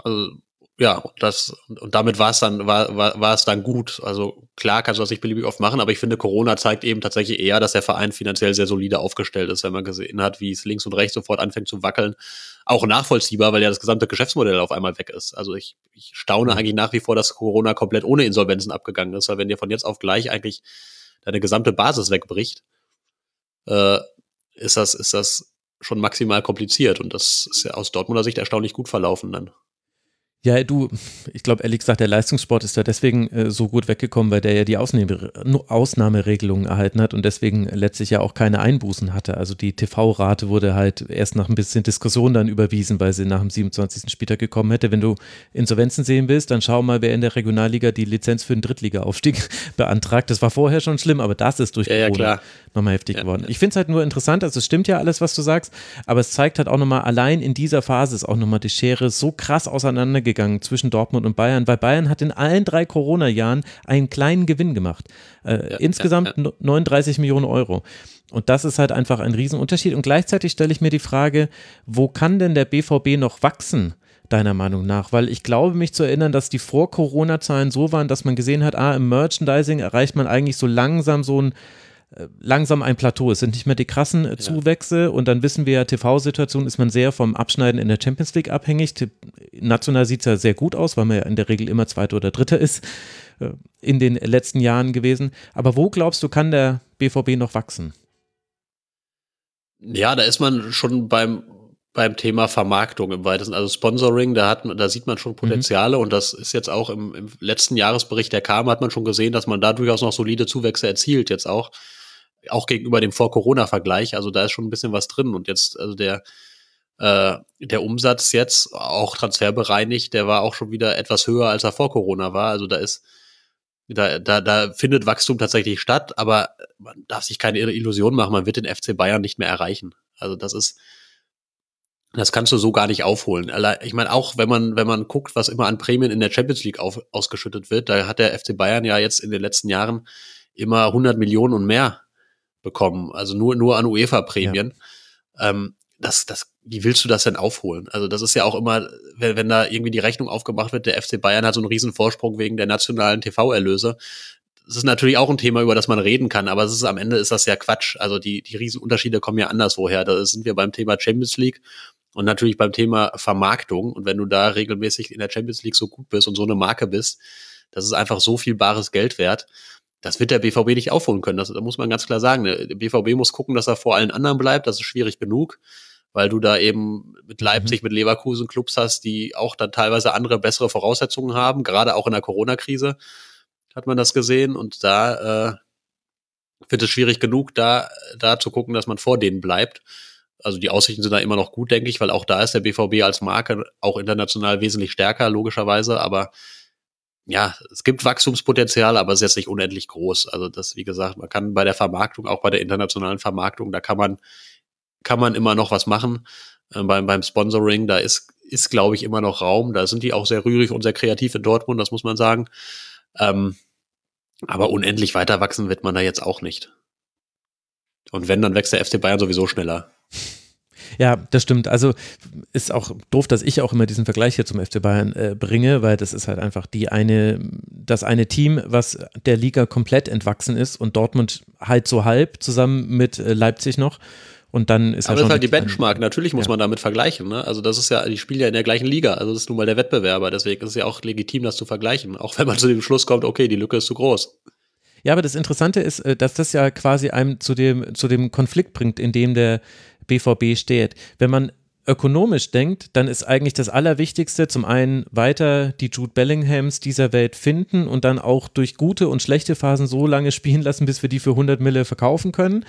also ja, das, und damit war es dann, war, war, war es dann gut. Also klar kannst du das nicht beliebig oft machen, aber ich finde, Corona zeigt eben tatsächlich eher, dass der Verein finanziell sehr solide aufgestellt ist, wenn man gesehen hat, wie es links und rechts sofort anfängt zu wackeln. Auch nachvollziehbar, weil ja das gesamte Geschäftsmodell auf einmal weg ist. Also ich, ich staune eigentlich nach wie vor, dass Corona komplett ohne Insolvenzen abgegangen ist, weil wenn dir von jetzt auf gleich eigentlich deine gesamte Basis wegbricht, äh, ist das, ist das schon maximal kompliziert und das ist ja aus Dortmunder Sicht erstaunlich gut verlaufen dann. Ja, du, ich glaube ehrlich gesagt, der Leistungssport ist ja deswegen äh, so gut weggekommen, weil der ja die Ausnahme, Ausnahmeregelungen erhalten hat und deswegen letztlich ja auch keine Einbußen hatte. Also die TV-Rate wurde halt erst nach ein bisschen Diskussion dann überwiesen, weil sie nach dem 27. Spieltag gekommen hätte. Wenn du Insolvenzen sehen willst, dann schau mal, wer in der Regionalliga die Lizenz für den Drittliga-Aufstieg beantragt. Das war vorher schon schlimm, aber das ist durch ja, Corona ja, nochmal heftig ja, geworden. Ich finde es halt nur interessant, also es stimmt ja alles, was du sagst, aber es zeigt halt auch nochmal, allein in dieser Phase ist auch nochmal die Schere so krass auseinandergegangen gegangen zwischen Dortmund und Bayern, weil Bayern hat in allen drei Corona-Jahren einen kleinen Gewinn gemacht. Äh, ja, insgesamt ja, ja. 39 Millionen Euro. Und das ist halt einfach ein Riesenunterschied. Und gleichzeitig stelle ich mir die Frage, wo kann denn der BVB noch wachsen? deiner Meinung nach? Weil ich glaube, mich zu erinnern, dass die Vor-Corona-Zahlen so waren, dass man gesehen hat, ah, im Merchandising erreicht man eigentlich so langsam so ein langsam ein Plateau. Es sind nicht mehr die krassen ja. Zuwächse und dann wissen wir ja, TV-Situation ist man sehr vom Abschneiden in der Champions League abhängig. National sieht es ja sehr gut aus, weil man ja in der Regel immer Zweiter oder Dritter ist äh, in den letzten Jahren gewesen. Aber wo glaubst du, kann der BVB noch wachsen? Ja, da ist man schon beim beim Thema Vermarktung im weitesten, also Sponsoring, da hat man, da sieht man schon Potenziale mhm. und das ist jetzt auch im, im letzten Jahresbericht, der kam, hat man schon gesehen, dass man da durchaus noch solide Zuwächse erzielt jetzt auch auch gegenüber dem Vor-Corona-Vergleich. Also da ist schon ein bisschen was drin. Und jetzt, also der, äh, der Umsatz jetzt, auch transferbereinigt, der war auch schon wieder etwas höher, als er vor Corona war. Also da ist, da, da, da findet Wachstum tatsächlich statt, aber man darf sich keine Illusion machen, man wird den FC Bayern nicht mehr erreichen. Also das ist, das kannst du so gar nicht aufholen. Ich meine, auch wenn man, wenn man guckt, was immer an Prämien in der Champions League auf, ausgeschüttet wird, da hat der FC Bayern ja jetzt in den letzten Jahren immer 100 Millionen und mehr bekommen, also nur, nur an UEFA-Prämien. Ja. Ähm, das, das, wie willst du das denn aufholen? Also das ist ja auch immer, wenn, wenn da irgendwie die Rechnung aufgemacht wird, der FC Bayern hat so einen riesen Vorsprung wegen der nationalen TV-Erlöse. Das ist natürlich auch ein Thema, über das man reden kann, aber es ist am Ende ist das ja Quatsch. Also die, die Riesenunterschiede kommen ja anderswoher. Da sind wir beim Thema Champions League und natürlich beim Thema Vermarktung. Und wenn du da regelmäßig in der Champions League so gut bist und so eine Marke bist, das ist einfach so viel bares Geld wert das wird der BVB nicht aufholen können. Das, da muss man ganz klar sagen. Der BVB muss gucken, dass er vor allen anderen bleibt. Das ist schwierig genug, weil du da eben mit Leipzig, mhm. mit Leverkusen Clubs hast, die auch dann teilweise andere, bessere Voraussetzungen haben. Gerade auch in der Corona-Krise hat man das gesehen. Und da äh, wird es schwierig genug, da, da zu gucken, dass man vor denen bleibt. Also die Aussichten sind da immer noch gut, denke ich, weil auch da ist der BVB als Marke auch international wesentlich stärker, logischerweise. Aber ja, es gibt Wachstumspotenzial, aber es ist jetzt nicht unendlich groß. Also das, wie gesagt, man kann bei der Vermarktung, auch bei der internationalen Vermarktung, da kann man, kann man immer noch was machen. Äh, beim, beim Sponsoring, da ist, ist, glaube ich, immer noch Raum. Da sind die auch sehr rührig und sehr kreativ in Dortmund, das muss man sagen. Ähm, aber unendlich weiter wachsen wird man da jetzt auch nicht. Und wenn, dann wächst der FC Bayern sowieso schneller. Ja, das stimmt. Also ist auch doof, dass ich auch immer diesen Vergleich hier zum FC Bayern äh, bringe, weil das ist halt einfach die eine, das eine Team, was der Liga komplett entwachsen ist und Dortmund halt so halb zusammen mit äh, Leipzig noch. Und dann ist Aber halt das ist halt die Benchmark. Natürlich muss ja. man damit vergleichen. Ne? Also das ist ja, die spielen ja in der gleichen Liga. Also das ist nun mal der Wettbewerber. Deswegen ist es ja auch legitim, das zu vergleichen. Auch wenn man zu dem Schluss kommt, okay, die Lücke ist zu groß. Ja, aber das Interessante ist, äh, dass das ja quasi einem zu dem, zu dem Konflikt bringt, in dem der BVB steht. Wenn man ökonomisch denkt, dann ist eigentlich das Allerwichtigste zum einen weiter die Jude Bellinghams dieser Welt finden und dann auch durch gute und schlechte Phasen so lange spielen lassen, bis wir die für 100 Mille verkaufen können.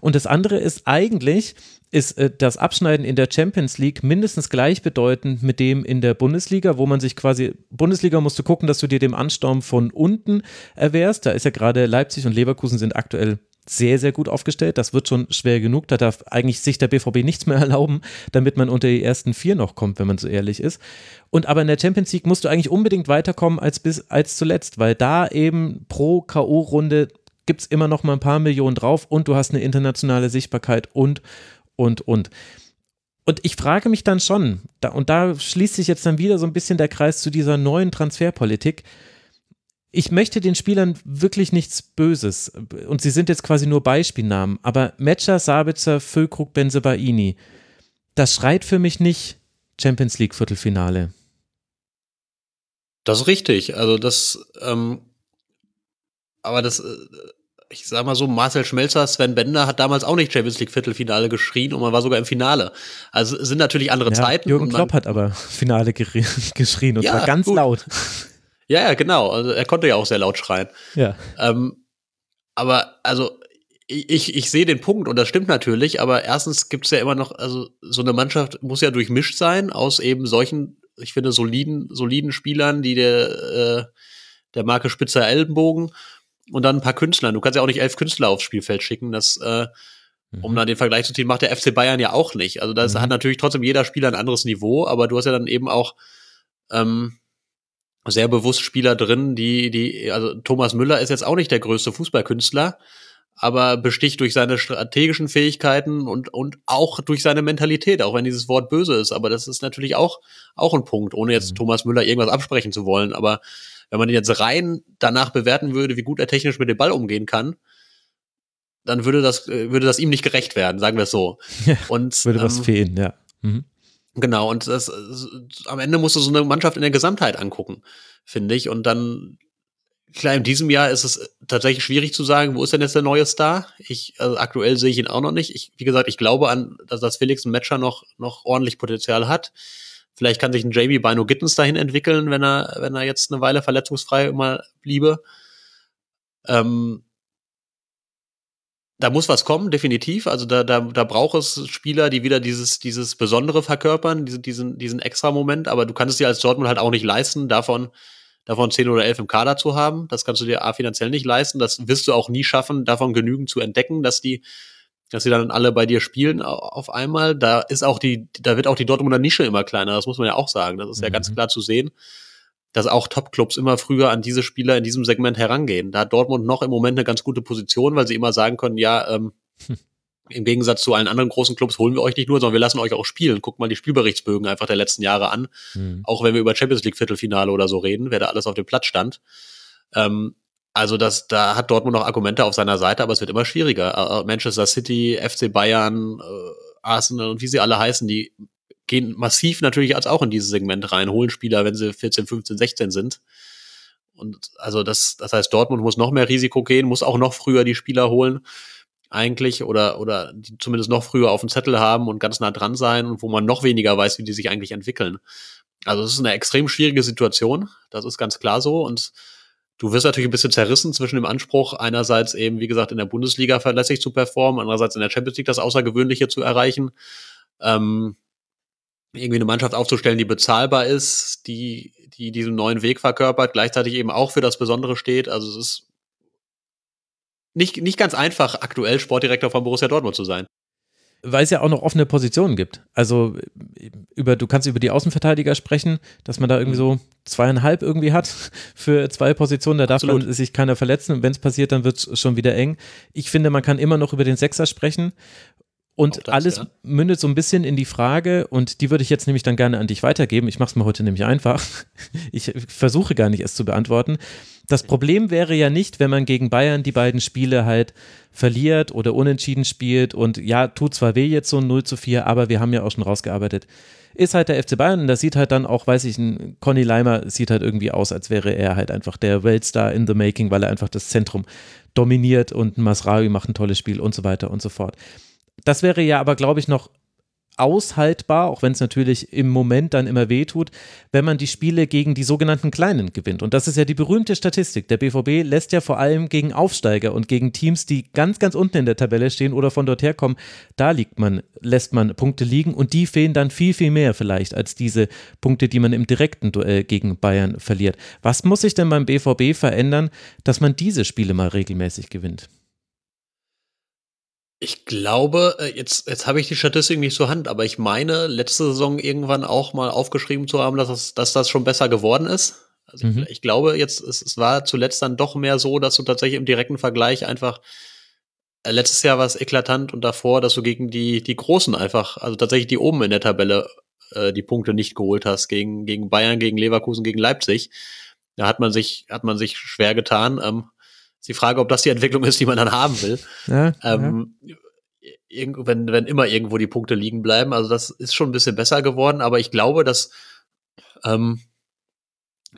Und das andere ist eigentlich, ist äh, das Abschneiden in der Champions League mindestens gleichbedeutend mit dem in der Bundesliga, wo man sich quasi, Bundesliga musst du gucken, dass du dir dem Ansturm von unten erwehrst. Da ist ja gerade Leipzig und Leverkusen sind aktuell sehr, sehr gut aufgestellt. Das wird schon schwer genug. Da darf eigentlich sich der BVB nichts mehr erlauben, damit man unter die ersten vier noch kommt, wenn man so ehrlich ist. Und aber in der Champions League musst du eigentlich unbedingt weiterkommen als bis als zuletzt, weil da eben pro K.O.-Runde gibt es immer noch mal ein paar Millionen drauf und du hast eine internationale Sichtbarkeit und, und, und. Und ich frage mich dann schon, da, und da schließt sich jetzt dann wieder so ein bisschen der Kreis zu dieser neuen Transferpolitik. Ich möchte den Spielern wirklich nichts Böses. Und sie sind jetzt quasi nur Beispielnamen. Aber Metscher, Sabitzer, Füllkrug, Benzebaini, das schreit für mich nicht Champions League Viertelfinale. Das ist richtig. Also das, ähm, aber das, äh, ich sag mal so, Marcel Schmelzer, Sven Bender hat damals auch nicht Champions League Viertelfinale geschrien und man war sogar im Finale. Also es sind natürlich andere ja, Zeiten. Jürgen Klopp hat aber Finale geschrien und ja, zwar ganz gut. laut. Ja, ja, genau. Also er konnte ja auch sehr laut schreien. Ja. Ähm, aber also ich, ich sehe den Punkt und das stimmt natürlich, aber erstens gibt es ja immer noch, also so eine Mannschaft muss ja durchmischt sein aus eben solchen, ich finde, soliden, soliden Spielern, die der, äh, der Marke Spitzer Ellenbogen und dann ein paar Künstler. Du kannst ja auch nicht elf Künstler aufs Spielfeld schicken. Das, äh, mhm. um dann den Vergleich zu ziehen, macht der FC Bayern ja auch nicht. Also das mhm. hat natürlich trotzdem jeder Spieler ein anderes Niveau, aber du hast ja dann eben auch ähm, sehr bewusst Spieler drin, die, die, also Thomas Müller ist jetzt auch nicht der größte Fußballkünstler, aber besticht durch seine strategischen Fähigkeiten und, und auch durch seine Mentalität, auch wenn dieses Wort böse ist. Aber das ist natürlich auch, auch ein Punkt, ohne jetzt mhm. Thomas Müller irgendwas absprechen zu wollen. Aber wenn man ihn jetzt rein danach bewerten würde, wie gut er technisch mit dem Ball umgehen kann, dann würde das, äh, würde das ihm nicht gerecht werden, sagen wir es so. und, würde ähm, was fehlen, ja. Mhm. Genau, und das, am Ende musst du so eine Mannschaft in der Gesamtheit angucken, finde ich. Und dann, klar, in diesem Jahr ist es tatsächlich schwierig zu sagen, wo ist denn jetzt der neue Star? Ich, also aktuell sehe ich ihn auch noch nicht. Ich, wie gesagt, ich glaube an, dass das Felix ein Matcher noch, noch ordentlich Potenzial hat. Vielleicht kann sich ein Jamie Bino Gittens dahin entwickeln, wenn er, wenn er jetzt eine Weile verletzungsfrei mal bliebe. Ähm, da muss was kommen, definitiv. Also da, da, da braucht es Spieler, die wieder dieses, dieses Besondere verkörpern, diesen, diesen, diesen extra Moment. Aber du kannst es dir als Dortmund halt auch nicht leisten, davon, davon zehn oder elf im Kader zu haben. Das kannst du dir A finanziell nicht leisten. Das wirst du auch nie schaffen, davon genügend zu entdecken, dass die dass sie dann alle bei dir spielen auf einmal. Da ist auch die, da wird auch die Dortmunder Nische immer kleiner, das muss man ja auch sagen. Das ist mhm. ja ganz mhm. klar zu sehen, dass auch Top-Clubs immer früher an diese Spieler in diesem Segment herangehen. Da hat Dortmund noch im Moment eine ganz gute Position, weil sie immer sagen können, ja, ähm, hm. im Gegensatz zu allen anderen großen Clubs holen wir euch nicht nur, sondern wir lassen euch auch spielen. Guckt mal die Spielberichtsbögen einfach der letzten Jahre an. Mhm. Auch wenn wir über Champions League Viertelfinale oder so reden, wer da alles auf dem Platz stand. Ähm, also das, da hat Dortmund noch Argumente auf seiner Seite, aber es wird immer schwieriger. Äh, äh, Manchester City, FC Bayern, äh, Arsenal und wie sie alle heißen, die gehen massiv natürlich als auch in dieses Segment rein, holen Spieler, wenn sie 14, 15, 16 sind. Und also das, das heißt, Dortmund muss noch mehr Risiko gehen, muss auch noch früher die Spieler holen, eigentlich, oder, oder die zumindest noch früher auf dem Zettel haben und ganz nah dran sein und wo man noch weniger weiß, wie die sich eigentlich entwickeln. Also es ist eine extrem schwierige Situation, das ist ganz klar so. Und Du wirst natürlich ein bisschen zerrissen zwischen dem Anspruch, einerseits eben, wie gesagt, in der Bundesliga verlässlich zu performen, andererseits in der Champions League das Außergewöhnliche zu erreichen. Ähm, irgendwie eine Mannschaft aufzustellen, die bezahlbar ist, die, die diesen neuen Weg verkörpert, gleichzeitig eben auch für das Besondere steht. Also es ist nicht, nicht ganz einfach, aktuell Sportdirektor von Borussia Dortmund zu sein weil es ja auch noch offene Positionen gibt. Also über, du kannst über die Außenverteidiger sprechen, dass man da irgendwie so zweieinhalb irgendwie hat für zwei Positionen. Da darf man sich keiner verletzen. Und wenn es passiert, dann wird es schon wieder eng. Ich finde, man kann immer noch über den Sechser sprechen. Und das, alles ja. mündet so ein bisschen in die Frage, und die würde ich jetzt nämlich dann gerne an dich weitergeben. Ich mache es mir heute nämlich einfach. Ich versuche gar nicht, es zu beantworten. Das Problem wäre ja nicht, wenn man gegen Bayern die beiden Spiele halt verliert oder unentschieden spielt und ja, tut zwar weh jetzt so ein 0 zu 4, aber wir haben ja auch schon rausgearbeitet. Ist halt der FC Bayern und das sieht halt dann auch, weiß ich, ein Conny Leimer sieht halt irgendwie aus, als wäre er halt einfach der Weltstar in the making, weil er einfach das Zentrum dominiert und ein Masraui macht ein tolles Spiel und so weiter und so fort. Das wäre ja aber, glaube ich, noch aushaltbar, auch wenn es natürlich im Moment dann immer wehtut, wenn man die Spiele gegen die sogenannten Kleinen gewinnt. Und das ist ja die berühmte Statistik. Der BVB lässt ja vor allem gegen Aufsteiger und gegen Teams, die ganz, ganz unten in der Tabelle stehen oder von dort herkommen, da liegt man, lässt man Punkte liegen und die fehlen dann viel, viel mehr vielleicht als diese Punkte, die man im direkten Duell gegen Bayern verliert. Was muss sich denn beim BVB verändern, dass man diese Spiele mal regelmäßig gewinnt? Ich glaube, äh, jetzt, jetzt habe ich die Statistik nicht zur Hand, aber ich meine, letzte Saison irgendwann auch mal aufgeschrieben zu haben, dass das, dass das schon besser geworden ist. Also mhm. ich, ich, glaube, jetzt, es, es war zuletzt dann doch mehr so, dass du tatsächlich im direkten Vergleich einfach äh, letztes Jahr war es eklatant und davor, dass du gegen die, die Großen einfach, also tatsächlich die oben in der Tabelle, äh, die Punkte nicht geholt hast, gegen, gegen Bayern, gegen Leverkusen, gegen Leipzig. Da hat man sich, hat man sich schwer getan. Ähm, ist die Frage, ob das die Entwicklung ist, die man dann haben will. Ja, ähm, ja. Wenn, wenn immer irgendwo die Punkte liegen bleiben. Also das ist schon ein bisschen besser geworden, aber ich glaube, dass ähm,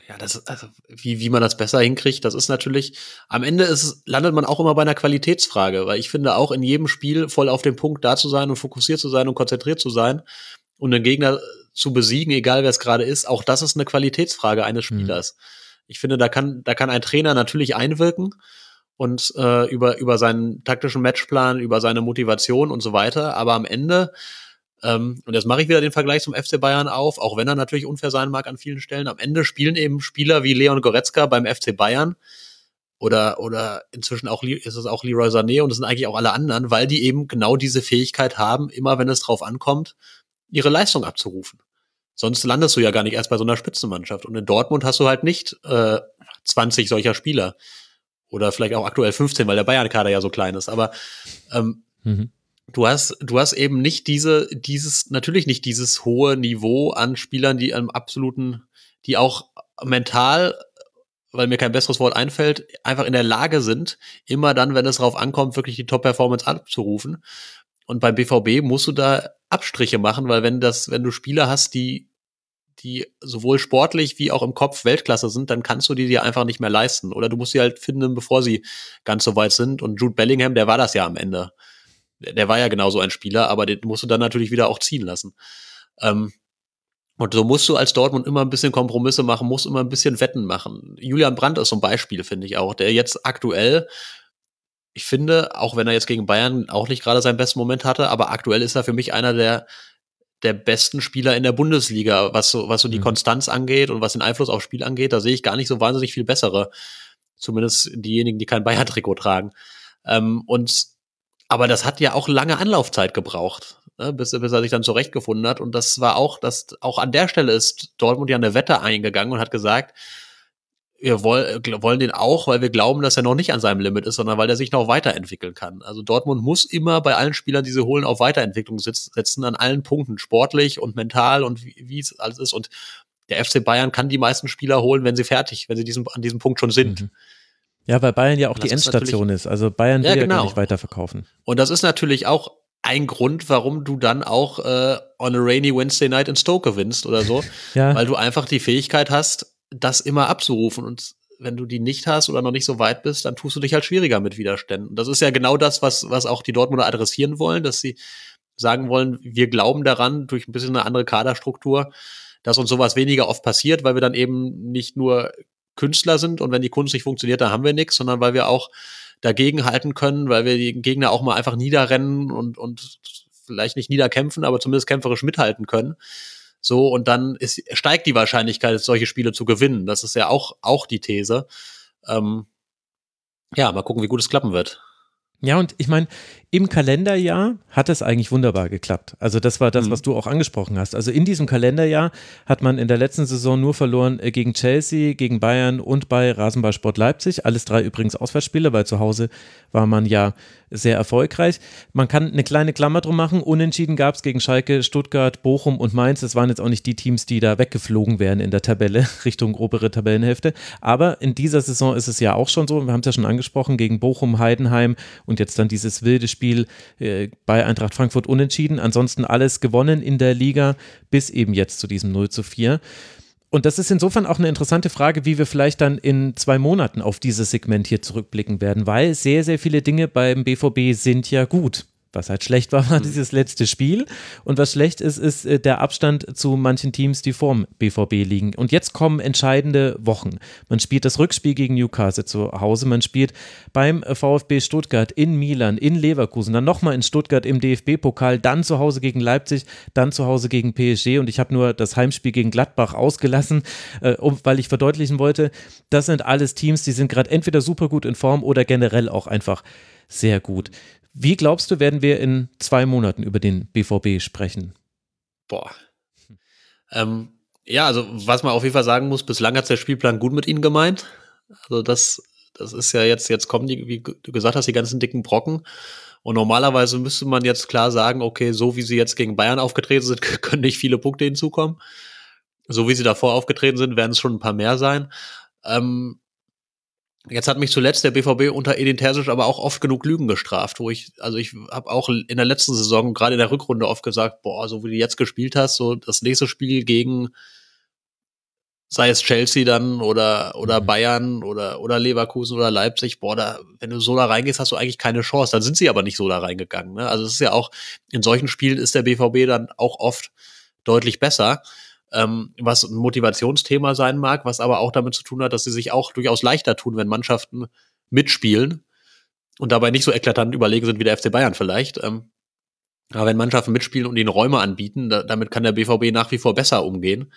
ja, das, also, wie, wie man das besser hinkriegt, das ist natürlich, am Ende ist, landet man auch immer bei einer Qualitätsfrage, weil ich finde auch in jedem Spiel voll auf dem Punkt da zu sein und fokussiert zu sein und konzentriert zu sein und den Gegner zu besiegen, egal wer es gerade ist, auch das ist eine Qualitätsfrage eines mhm. Spielers. Mhm. Ich finde, da kann, da kann ein Trainer natürlich einwirken und äh, über, über seinen taktischen Matchplan, über seine Motivation und so weiter, aber am Ende ähm, und jetzt mache ich wieder den Vergleich zum FC Bayern auf, auch wenn er natürlich unfair sein mag an vielen Stellen. Am Ende spielen eben Spieler wie Leon Goretzka beim FC Bayern oder, oder inzwischen auch ist es auch Leroy Sané und es sind eigentlich auch alle anderen, weil die eben genau diese Fähigkeit haben, immer wenn es drauf ankommt, ihre Leistung abzurufen. Sonst landest du ja gar nicht erst bei so einer Spitzenmannschaft. Und in Dortmund hast du halt nicht äh, 20 solcher Spieler. Oder vielleicht auch aktuell 15, weil der Bayern-Kader ja so klein ist. Aber ähm, mhm du hast, du hast eben nicht diese, dieses, natürlich nicht dieses hohe Niveau an Spielern, die am absoluten, die auch mental, weil mir kein besseres Wort einfällt, einfach in der Lage sind, immer dann, wenn es darauf ankommt, wirklich die Top-Performance abzurufen. Und beim BVB musst du da Abstriche machen, weil wenn das, wenn du Spieler hast, die die sowohl sportlich wie auch im Kopf Weltklasse sind, dann kannst du die dir einfach nicht mehr leisten. Oder du musst sie halt finden, bevor sie ganz so weit sind. Und Jude Bellingham, der war das ja am Ende der war ja genauso ein Spieler, aber den musst du dann natürlich wieder auch ziehen lassen. Ähm, und so musst du als Dortmund immer ein bisschen Kompromisse machen, musst immer ein bisschen Wetten machen. Julian Brandt ist so ein Beispiel, finde ich auch, der jetzt aktuell, ich finde, auch wenn er jetzt gegen Bayern auch nicht gerade seinen besten Moment hatte, aber aktuell ist er für mich einer der, der besten Spieler in der Bundesliga, was so, was so die mhm. Konstanz angeht und was den Einfluss aufs Spiel angeht. Da sehe ich gar nicht so wahnsinnig viel bessere. Zumindest diejenigen, die kein Bayern-Trikot tragen. Ähm, und aber das hat ja auch lange Anlaufzeit gebraucht, ne, bis, bis er sich dann zurechtgefunden hat. Und das war auch, dass auch an der Stelle ist Dortmund ja eine Wette eingegangen und hat gesagt, wir wollen, wollen den auch, weil wir glauben, dass er noch nicht an seinem Limit ist, sondern weil er sich noch weiterentwickeln kann. Also Dortmund muss immer bei allen Spielern, die sie holen, auf Weiterentwicklung setzen, an allen Punkten, sportlich und mental und wie, wie es alles ist. Und der FC Bayern kann die meisten Spieler holen, wenn sie fertig, wenn sie diesem, an diesem Punkt schon sind. Mhm. Ja, weil Bayern ja auch die Endstation ist. Also Bayern will ja, genau. ja nicht weiterverkaufen. Und das ist natürlich auch ein Grund, warum du dann auch äh, on a rainy Wednesday night in Stoke gewinnst oder so. ja. Weil du einfach die Fähigkeit hast, das immer abzurufen. Und wenn du die nicht hast oder noch nicht so weit bist, dann tust du dich halt schwieriger mit Widerständen. Und das ist ja genau das, was, was auch die Dortmunder adressieren wollen, dass sie sagen wollen, wir glauben daran, durch ein bisschen eine andere Kaderstruktur, dass uns sowas weniger oft passiert, weil wir dann eben nicht nur Künstler sind und wenn die Kunst nicht funktioniert, dann haben wir nichts, sondern weil wir auch dagegen halten können, weil wir den Gegner auch mal einfach niederrennen und, und vielleicht nicht niederkämpfen, aber zumindest kämpferisch mithalten können. So, und dann ist, steigt die Wahrscheinlichkeit, solche Spiele zu gewinnen. Das ist ja auch, auch die These. Ähm, ja, mal gucken, wie gut es klappen wird. Ja, und ich meine, im Kalenderjahr hat es eigentlich wunderbar geklappt. Also das war das, mhm. was du auch angesprochen hast. Also in diesem Kalenderjahr hat man in der letzten Saison nur verloren äh, gegen Chelsea, gegen Bayern und bei Rasenballsport Leipzig. Alles drei übrigens Auswärtsspiele, weil zu Hause war man ja sehr erfolgreich. Man kann eine kleine Klammer drum machen. Unentschieden gab es gegen Schalke, Stuttgart, Bochum und Mainz. Das waren jetzt auch nicht die Teams, die da weggeflogen wären in der Tabelle Richtung obere Tabellenhälfte. Aber in dieser Saison ist es ja auch schon so, wir haben es ja schon angesprochen, gegen Bochum, Heidenheim und jetzt dann dieses wilde Spiel Spiel äh, bei Eintracht Frankfurt unentschieden. Ansonsten alles gewonnen in der Liga, bis eben jetzt zu diesem 0 zu 4. Und das ist insofern auch eine interessante Frage, wie wir vielleicht dann in zwei Monaten auf dieses Segment hier zurückblicken werden, weil sehr, sehr viele Dinge beim BVB sind ja gut. Was halt schlecht war, war mhm. dieses letzte Spiel. Und was schlecht ist, ist äh, der Abstand zu manchen Teams, die vorm BVB liegen. Und jetzt kommen entscheidende Wochen. Man spielt das Rückspiel gegen Newcastle zu Hause. Man spielt beim VfB Stuttgart in Milan, in Leverkusen, dann nochmal in Stuttgart im DFB-Pokal, dann zu Hause gegen Leipzig, dann zu Hause gegen PSG. Und ich habe nur das Heimspiel gegen Gladbach ausgelassen, äh, weil ich verdeutlichen wollte, das sind alles Teams, die sind gerade entweder super gut in Form oder generell auch einfach sehr gut. Wie glaubst du, werden wir in zwei Monaten über den BVB sprechen? Boah. Ähm, ja, also was man auf jeden Fall sagen muss, bislang hat der Spielplan gut mit ihnen gemeint. Also das, das ist ja jetzt, jetzt kommen die, wie du gesagt hast, die ganzen dicken Brocken. Und normalerweise müsste man jetzt klar sagen, okay, so wie sie jetzt gegen Bayern aufgetreten sind, können nicht viele Punkte hinzukommen. So wie sie davor aufgetreten sind, werden es schon ein paar mehr sein. Ähm, Jetzt hat mich zuletzt der BVB unter Edin Terzic aber auch oft genug Lügen gestraft, wo ich, also ich habe auch in der letzten Saison, gerade in der Rückrunde oft gesagt, boah, so wie du jetzt gespielt hast, so das nächste Spiel gegen sei es Chelsea dann oder oder mhm. Bayern oder oder Leverkusen oder Leipzig, boah, da, wenn du so da reingehst, hast du eigentlich keine Chance. Dann sind sie aber nicht so da reingegangen. Ne? Also es ist ja auch in solchen Spielen ist der BVB dann auch oft deutlich besser ähm, was ein Motivationsthema sein mag, was aber auch damit zu tun hat, dass sie sich auch durchaus leichter tun, wenn Mannschaften mitspielen und dabei nicht so eklatant überlegen sind wie der FC Bayern vielleicht. Ähm, aber wenn Mannschaften mitspielen und ihnen Räume anbieten, da, damit kann der BVB nach wie vor besser umgehen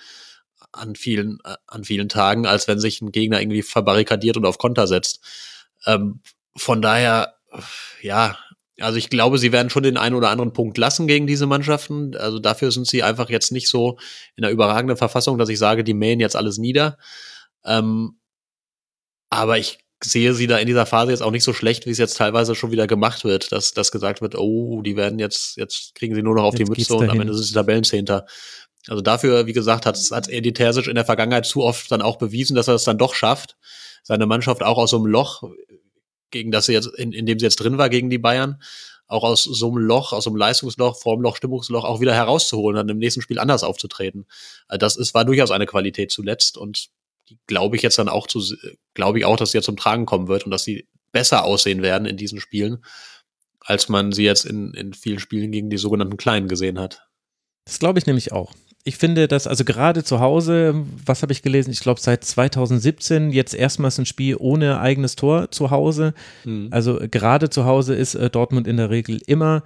an vielen, äh, an vielen Tagen, als wenn sich ein Gegner irgendwie verbarrikadiert und auf Konter setzt. Ähm, von daher, ja, also ich glaube, sie werden schon den einen oder anderen Punkt lassen gegen diese Mannschaften. Also dafür sind sie einfach jetzt nicht so in der überragenden Verfassung, dass ich sage, die mähen jetzt alles nieder. Ähm, aber ich sehe sie da in dieser Phase jetzt auch nicht so schlecht, wie es jetzt teilweise schon wieder gemacht wird, dass, dass gesagt wird, oh, die werden jetzt, jetzt kriegen sie nur noch auf jetzt die Mütze und am Ende sind sie Tabellenzehnter. Also dafür, wie gesagt, hat hat Edi Terzic in der Vergangenheit zu oft dann auch bewiesen, dass er es dann doch schafft, seine Mannschaft auch aus so einem Loch gegen das sie jetzt, in, in dem sie jetzt drin war gegen die Bayern, auch aus so einem Loch, aus so einem Leistungsloch, Formloch, Stimmungsloch auch wieder herauszuholen, dann im nächsten Spiel anders aufzutreten. Also das ist, war durchaus eine Qualität zuletzt und die glaube ich jetzt dann auch zu, glaube ich auch, dass sie jetzt zum Tragen kommen wird und dass sie besser aussehen werden in diesen Spielen, als man sie jetzt in, in vielen Spielen gegen die sogenannten Kleinen gesehen hat. Das glaube ich nämlich auch ich finde, dass also gerade zu Hause, was habe ich gelesen? Ich glaube seit 2017 jetzt erstmals ein Spiel ohne eigenes Tor zu Hause. Mhm. Also gerade zu Hause ist äh, Dortmund in der Regel immer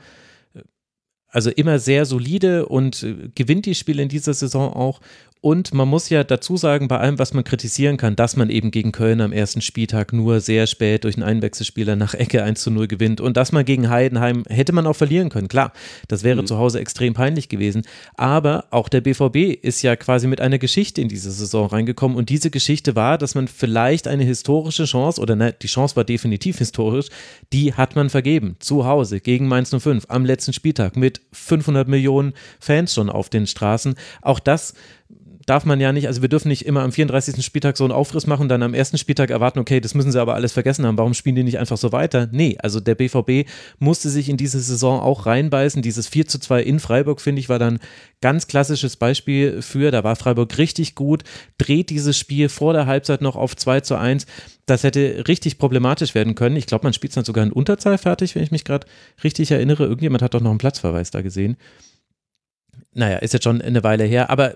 also immer sehr solide und äh, gewinnt die Spiele in dieser Saison auch. Und man muss ja dazu sagen, bei allem, was man kritisieren kann, dass man eben gegen Köln am ersten Spieltag nur sehr spät durch einen Einwechselspieler nach Ecke 1 zu 0 gewinnt und dass man gegen Heidenheim hätte man auch verlieren können. Klar, das wäre mhm. zu Hause extrem peinlich gewesen. Aber auch der BVB ist ja quasi mit einer Geschichte in diese Saison reingekommen und diese Geschichte war, dass man vielleicht eine historische Chance, oder ne, die Chance war definitiv historisch, die hat man vergeben. Zu Hause gegen Mainz 05 am letzten Spieltag mit 500 Millionen Fans schon auf den Straßen. Auch das darf man ja nicht, also wir dürfen nicht immer am 34. Spieltag so einen Aufriss machen, dann am ersten Spieltag erwarten, okay, das müssen sie aber alles vergessen haben, warum spielen die nicht einfach so weiter? Nee, also der BVB musste sich in diese Saison auch reinbeißen. Dieses 4 zu 2 in Freiburg, finde ich, war dann ganz klassisches Beispiel für, da war Freiburg richtig gut, dreht dieses Spiel vor der Halbzeit noch auf 2 zu 1. Das hätte richtig problematisch werden können. Ich glaube, man spielt es dann sogar in Unterzahl fertig, wenn ich mich gerade richtig erinnere. Irgendjemand hat doch noch einen Platzverweis da gesehen. Naja, ist jetzt schon eine Weile her, aber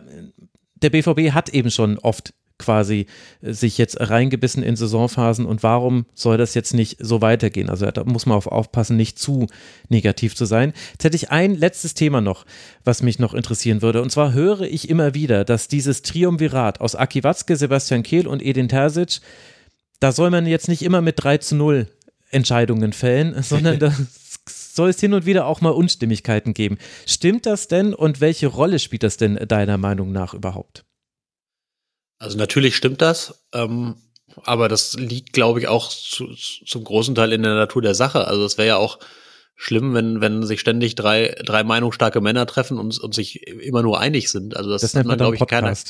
der BVB hat eben schon oft quasi äh, sich jetzt reingebissen in Saisonphasen und warum soll das jetzt nicht so weitergehen? Also da muss man auf aufpassen, nicht zu negativ zu sein. Jetzt hätte ich ein letztes Thema noch, was mich noch interessieren würde. Und zwar höre ich immer wieder, dass dieses Triumvirat aus Aki Watzke, Sebastian Kehl und Edin Terzic, da soll man jetzt nicht immer mit 3 zu 0 Entscheidungen fällen, sondern das soll es hin und wieder auch mal Unstimmigkeiten geben. Stimmt das denn und welche Rolle spielt das denn deiner Meinung nach überhaupt? Also natürlich stimmt das, ähm, aber das liegt, glaube ich, auch zu, zum großen Teil in der Natur der Sache. Also es wäre ja auch schlimm, wenn, wenn sich ständig drei, drei meinungsstarke Männer treffen und, und sich immer nur einig sind. Also das, das nennt man, glaube ich, keiner.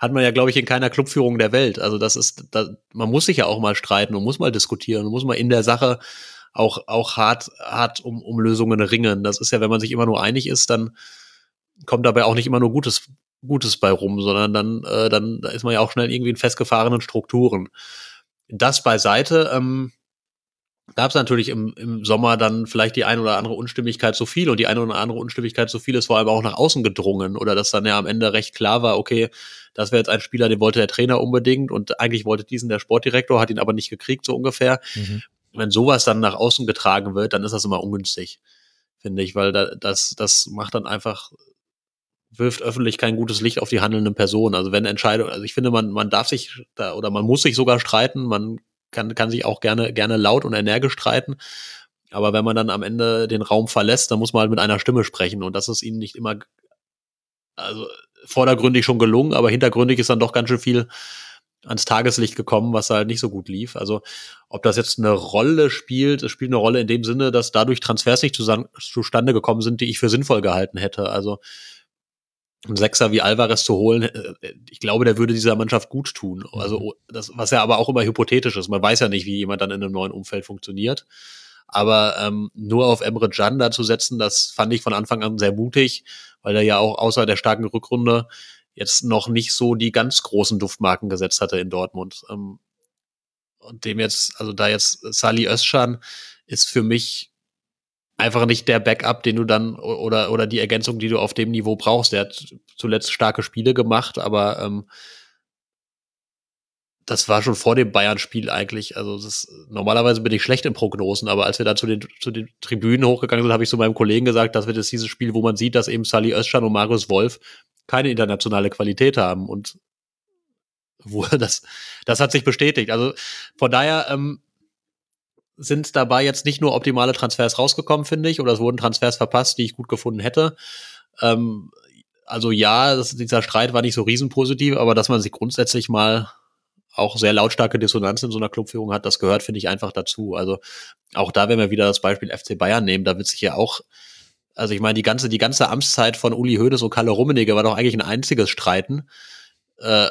hat man ja, glaube ich, in keiner Clubführung der Welt. Also das ist, da, man muss sich ja auch mal streiten und muss mal diskutieren und muss mal in der Sache auch, auch hart, hart um, um Lösungen ringen. Das ist ja, wenn man sich immer nur einig ist, dann kommt dabei auch nicht immer nur Gutes, Gutes bei rum, sondern dann, äh, dann ist man ja auch schnell irgendwie in festgefahrenen Strukturen. Das beiseite, ähm, gab es natürlich im, im Sommer dann vielleicht die ein oder andere Unstimmigkeit zu viel und die eine oder andere Unstimmigkeit zu viel ist vor allem auch nach außen gedrungen oder dass dann ja am Ende recht klar war, okay, das wäre jetzt ein Spieler, den wollte der Trainer unbedingt und eigentlich wollte diesen der Sportdirektor, hat ihn aber nicht gekriegt, so ungefähr. Mhm wenn sowas dann nach außen getragen wird, dann ist das immer ungünstig, finde ich, weil da, das, das macht dann einfach, wirft öffentlich kein gutes Licht auf die handelnden Personen. Also wenn Entscheidungen, also ich finde, man, man darf sich da oder man muss sich sogar streiten, man kann, kann sich auch gerne, gerne laut und energisch streiten. Aber wenn man dann am Ende den Raum verlässt, dann muss man halt mit einer Stimme sprechen und das ist ihnen nicht immer, also vordergründig schon gelungen, aber hintergründig ist dann doch ganz schön viel ans Tageslicht gekommen, was halt nicht so gut lief. Also ob das jetzt eine Rolle spielt, es spielt eine Rolle in dem Sinne, dass dadurch Transfers nicht zustande gekommen sind, die ich für sinnvoll gehalten hätte. Also einen Sechser wie Alvarez zu holen, äh, ich glaube, der würde dieser Mannschaft gut tun. Also mhm. das, was ja aber auch immer hypothetisch ist. Man weiß ja nicht, wie jemand dann in einem neuen Umfeld funktioniert. Aber ähm, nur auf Emre Can da zu setzen, das fand ich von Anfang an sehr mutig, weil er ja auch außer der starken Rückrunde jetzt noch nicht so die ganz großen Duftmarken gesetzt hatte in Dortmund. Ähm, und dem jetzt, also da jetzt Sali Özcan ist für mich einfach nicht der Backup, den du dann oder oder die Ergänzung, die du auf dem Niveau brauchst. Der hat zuletzt starke Spiele gemacht, aber ähm, das war schon vor dem Bayern-Spiel eigentlich. Also das, normalerweise bin ich schlecht in Prognosen, aber als wir da zu den, zu den Tribünen hochgegangen sind, habe ich zu meinem Kollegen gesagt, dass wir das dieses Spiel, wo man sieht, dass eben Sally Özcan und Marius Wolf keine internationale Qualität haben. Und wo das, das hat sich bestätigt. Also von daher ähm, sind dabei jetzt nicht nur optimale Transfers rausgekommen, finde ich, oder es wurden Transfers verpasst, die ich gut gefunden hätte. Ähm, also ja, das, dieser Streit war nicht so riesenpositiv, aber dass man sich grundsätzlich mal auch sehr lautstarke Dissonanz in so einer Clubführung hat, das gehört, finde ich, einfach dazu. Also auch da, wenn wir wieder das Beispiel FC Bayern nehmen, da wird sich ja auch, also ich meine, die ganze, die ganze Amtszeit von Uli Hoeneß und Kalle Rummenigge war doch eigentlich ein einziges Streiten. Äh,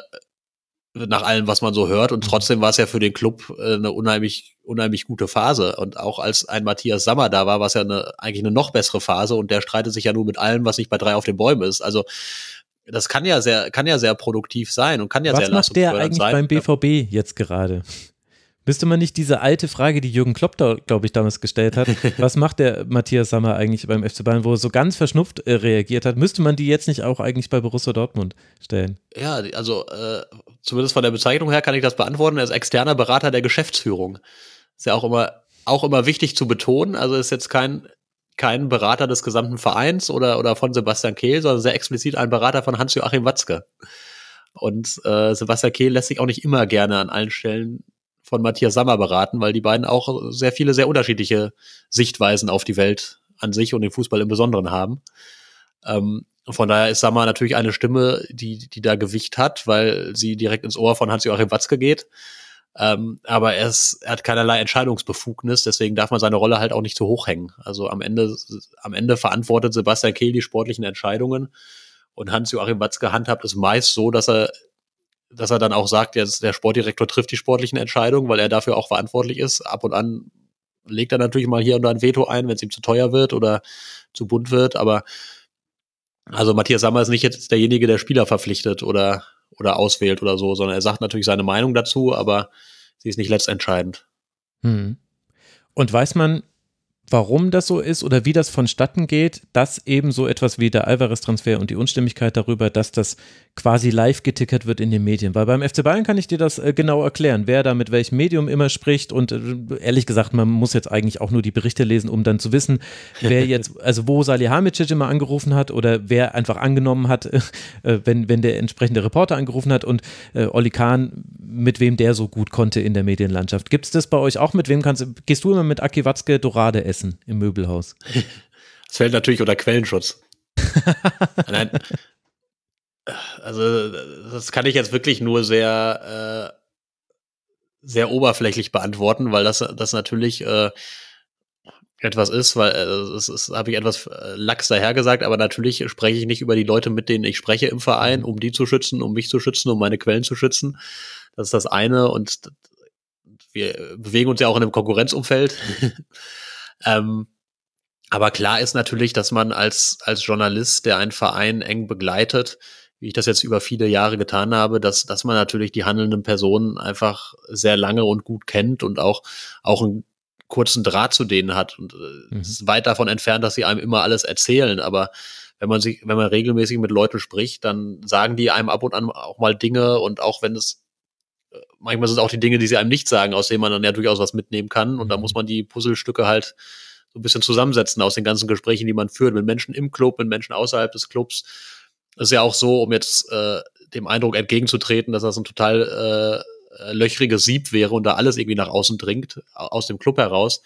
nach allem, was man so hört. Und mhm. trotzdem war es ja für den Club äh, eine unheimlich, unheimlich gute Phase. Und auch als ein Matthias Sammer da war, war es ja eine, eigentlich eine noch bessere Phase. Und der streitet sich ja nur mit allem, was nicht bei drei auf den Bäumen ist. Also das kann ja sehr, kann ja sehr produktiv sein und kann ja was sehr macht der eigentlich sein. beim BVB jetzt gerade? Müsste man nicht diese alte Frage, die Jürgen Klopp da, glaube ich, damals gestellt hat, was macht der Matthias Sammer eigentlich beim FC Bayern, wo er so ganz verschnupft äh, reagiert hat, müsste man die jetzt nicht auch eigentlich bei Borussia Dortmund stellen? Ja, also äh, zumindest von der Bezeichnung her kann ich das beantworten. Er ist externer Berater der Geschäftsführung. Ist ja auch immer, auch immer wichtig zu betonen. Also ist jetzt kein kein Berater des gesamten Vereins oder, oder von Sebastian Kehl, sondern sehr explizit ein Berater von Hans-Joachim Watzke. Und äh, Sebastian Kehl lässt sich auch nicht immer gerne an allen Stellen von Matthias Sammer beraten, weil die beiden auch sehr viele, sehr unterschiedliche Sichtweisen auf die Welt an sich und den Fußball im Besonderen haben. Ähm, von daher ist Sammer natürlich eine Stimme, die, die da Gewicht hat, weil sie direkt ins Ohr von Hans-Joachim Watzke geht. Ähm, aber er, ist, er hat keinerlei Entscheidungsbefugnis, deswegen darf man seine Rolle halt auch nicht zu hoch hängen. Also am Ende, am Ende verantwortet Sebastian Kehl die sportlichen Entscheidungen und Hans-Joachim Watzke handhabt es meist so, dass er, dass er dann auch sagt, ja, der Sportdirektor trifft die sportlichen Entscheidungen, weil er dafür auch verantwortlich ist. Ab und an legt er natürlich mal hier und da ein Veto ein, wenn es ihm zu teuer wird oder zu bunt wird, aber also Matthias Sammer ist nicht jetzt derjenige, der Spieler verpflichtet oder oder auswählt oder so, sondern er sagt natürlich seine Meinung dazu, aber sie ist nicht letztentscheidend. Hm. Und weiß man, warum das so ist oder wie das vonstatten geht, dass eben so etwas wie der Alvarez-Transfer und die Unstimmigkeit darüber, dass das quasi live getickert wird in den Medien. Weil beim FC Bayern kann ich dir das äh, genau erklären, wer da mit welchem Medium immer spricht und äh, ehrlich gesagt, man muss jetzt eigentlich auch nur die Berichte lesen, um dann zu wissen, wer jetzt, also wo Salihamidzic immer angerufen hat oder wer einfach angenommen hat, äh, wenn, wenn der entsprechende Reporter angerufen hat und äh, Olli Kahn, mit wem der so gut konnte in der Medienlandschaft. Gibt es das bei euch auch? Mit wem kannst gehst du immer mit Aki Watzke Dorade essen im Möbelhaus? Das fällt natürlich unter Quellenschutz. Nein, also das kann ich jetzt wirklich nur sehr, äh, sehr oberflächlich beantworten, weil das, das natürlich äh, etwas ist, weil äh, das, das habe ich etwas äh, lax dahergesagt, aber natürlich spreche ich nicht über die Leute, mit denen ich spreche im Verein, um die zu schützen, um mich zu schützen, um meine Quellen zu schützen. Das ist das eine und wir bewegen uns ja auch in einem Konkurrenzumfeld. ähm, aber klar ist natürlich, dass man als, als Journalist, der einen Verein eng begleitet, wie ich das jetzt über viele Jahre getan habe, dass, dass man natürlich die handelnden Personen einfach sehr lange und gut kennt und auch, auch einen kurzen Draht zu denen hat. Und äh, mhm. es ist weit davon entfernt, dass sie einem immer alles erzählen. Aber wenn man sich, wenn man regelmäßig mit Leuten spricht, dann sagen die einem ab und an auch mal Dinge und auch wenn es äh, manchmal sind es auch die Dinge, die sie einem nicht sagen, aus denen man dann ja durchaus was mitnehmen kann. Und da mhm. muss man die Puzzlestücke halt so ein bisschen zusammensetzen aus den ganzen Gesprächen, die man führt, mit Menschen im Club, mit Menschen außerhalb des Clubs ist ja auch so, um jetzt äh, dem Eindruck entgegenzutreten, dass das ein total äh, löchriges Sieb wäre und da alles irgendwie nach außen dringt, aus dem Club heraus.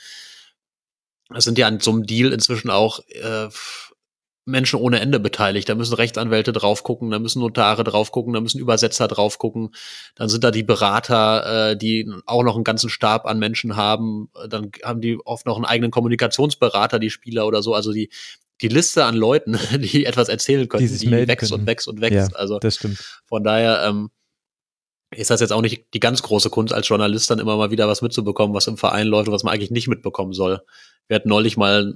Es sind ja an so einem Deal inzwischen auch äh, Menschen ohne Ende beteiligt. Da müssen Rechtsanwälte drauf gucken, da müssen Notare drauf gucken, da müssen Übersetzer drauf gucken. Dann sind da die Berater, äh, die auch noch einen ganzen Stab an Menschen haben. Dann haben die oft noch einen eigenen Kommunikationsberater, die Spieler oder so. Also die, die Liste an Leuten, die etwas erzählen können, die, die wächst können. und wächst und wächst. Ja, also das stimmt. von daher ähm, ist das jetzt auch nicht die ganz große Kunst als Journalist, dann immer mal wieder was mitzubekommen, was im Verein läuft und was man eigentlich nicht mitbekommen soll. Wir hatten neulich mal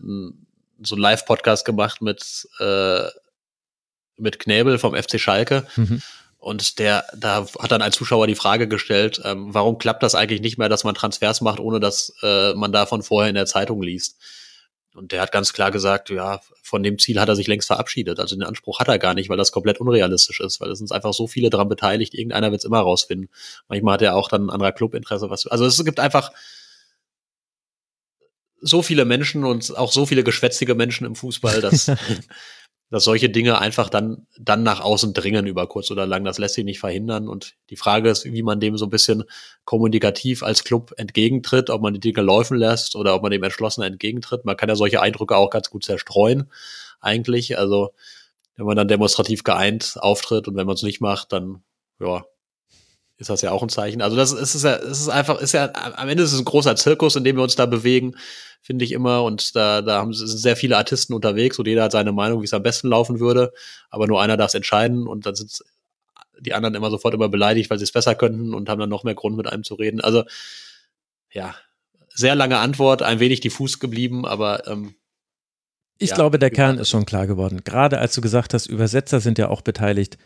so einen Live-Podcast gemacht mit, äh, mit Knäbel vom FC Schalke. Mhm. Und der, da hat dann ein Zuschauer die Frage gestellt, ähm, warum klappt das eigentlich nicht mehr, dass man Transfers macht, ohne dass äh, man davon vorher in der Zeitung liest? Und der hat ganz klar gesagt, ja, von dem Ziel hat er sich längst verabschiedet. Also den Anspruch hat er gar nicht, weil das komplett unrealistisch ist, weil es sind einfach so viele daran beteiligt, irgendeiner wird es immer rausfinden. Manchmal hat er auch dann ein anderer Clubinteresse. Also es gibt einfach so viele Menschen und auch so viele geschwätzige Menschen im Fußball, dass, dass solche Dinge einfach dann, dann nach außen dringen über kurz oder lang. Das lässt sich nicht verhindern. Und die Frage ist, wie man dem so ein bisschen kommunikativ als Club entgegentritt, ob man die Dinge laufen lässt oder ob man dem entschlossen entgegentritt. Man kann ja solche Eindrücke auch ganz gut zerstreuen, eigentlich. Also, wenn man dann demonstrativ geeint auftritt und wenn man es nicht macht, dann, ja, ist das ja auch ein Zeichen. Also das ist, ist ja, es ist einfach, ist ja, am Ende ist es ein großer Zirkus, in dem wir uns da bewegen, finde ich immer. Und da, da haben sind sehr viele Artisten unterwegs und jeder hat seine Meinung, wie es am besten laufen würde. Aber nur einer darf es entscheiden und dann sind die anderen immer sofort immer beleidigt, weil sie es besser könnten und haben dann noch mehr Grund, mit einem zu reden. Also, ja, sehr lange Antwort, ein wenig diffus geblieben, aber ähm, ich ja, glaube, der Kern ist schon klar geworden. Gerade als du gesagt hast, Übersetzer sind ja auch beteiligt.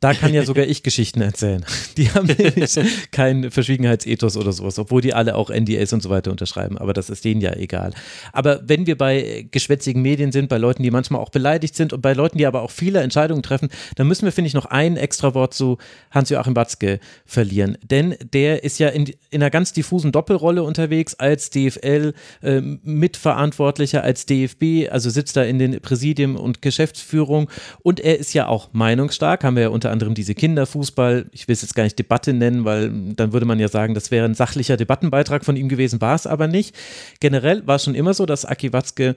Da kann ja sogar ich Geschichten erzählen. Die haben nämlich kein Verschwiegenheitsethos oder sowas, obwohl die alle auch NDAs und so weiter unterschreiben. Aber das ist denen ja egal. Aber wenn wir bei geschwätzigen Medien sind, bei Leuten, die manchmal auch beleidigt sind und bei Leuten, die aber auch viele Entscheidungen treffen, dann müssen wir, finde ich, noch ein extra Wort zu Hans-Joachim Batzke verlieren. Denn der ist ja in, in einer ganz diffusen Doppelrolle unterwegs als DFL-Mitverantwortlicher, äh, als DFB, also sitzt da in den Präsidien und Geschäftsführung. Und er ist ja auch meinungsstark, haben wir ja unter unter anderem diese Kinderfußball, ich will es jetzt gar nicht Debatte nennen, weil dann würde man ja sagen, das wäre ein sachlicher Debattenbeitrag von ihm gewesen, war es aber nicht. Generell war es schon immer so, dass Aki Watzke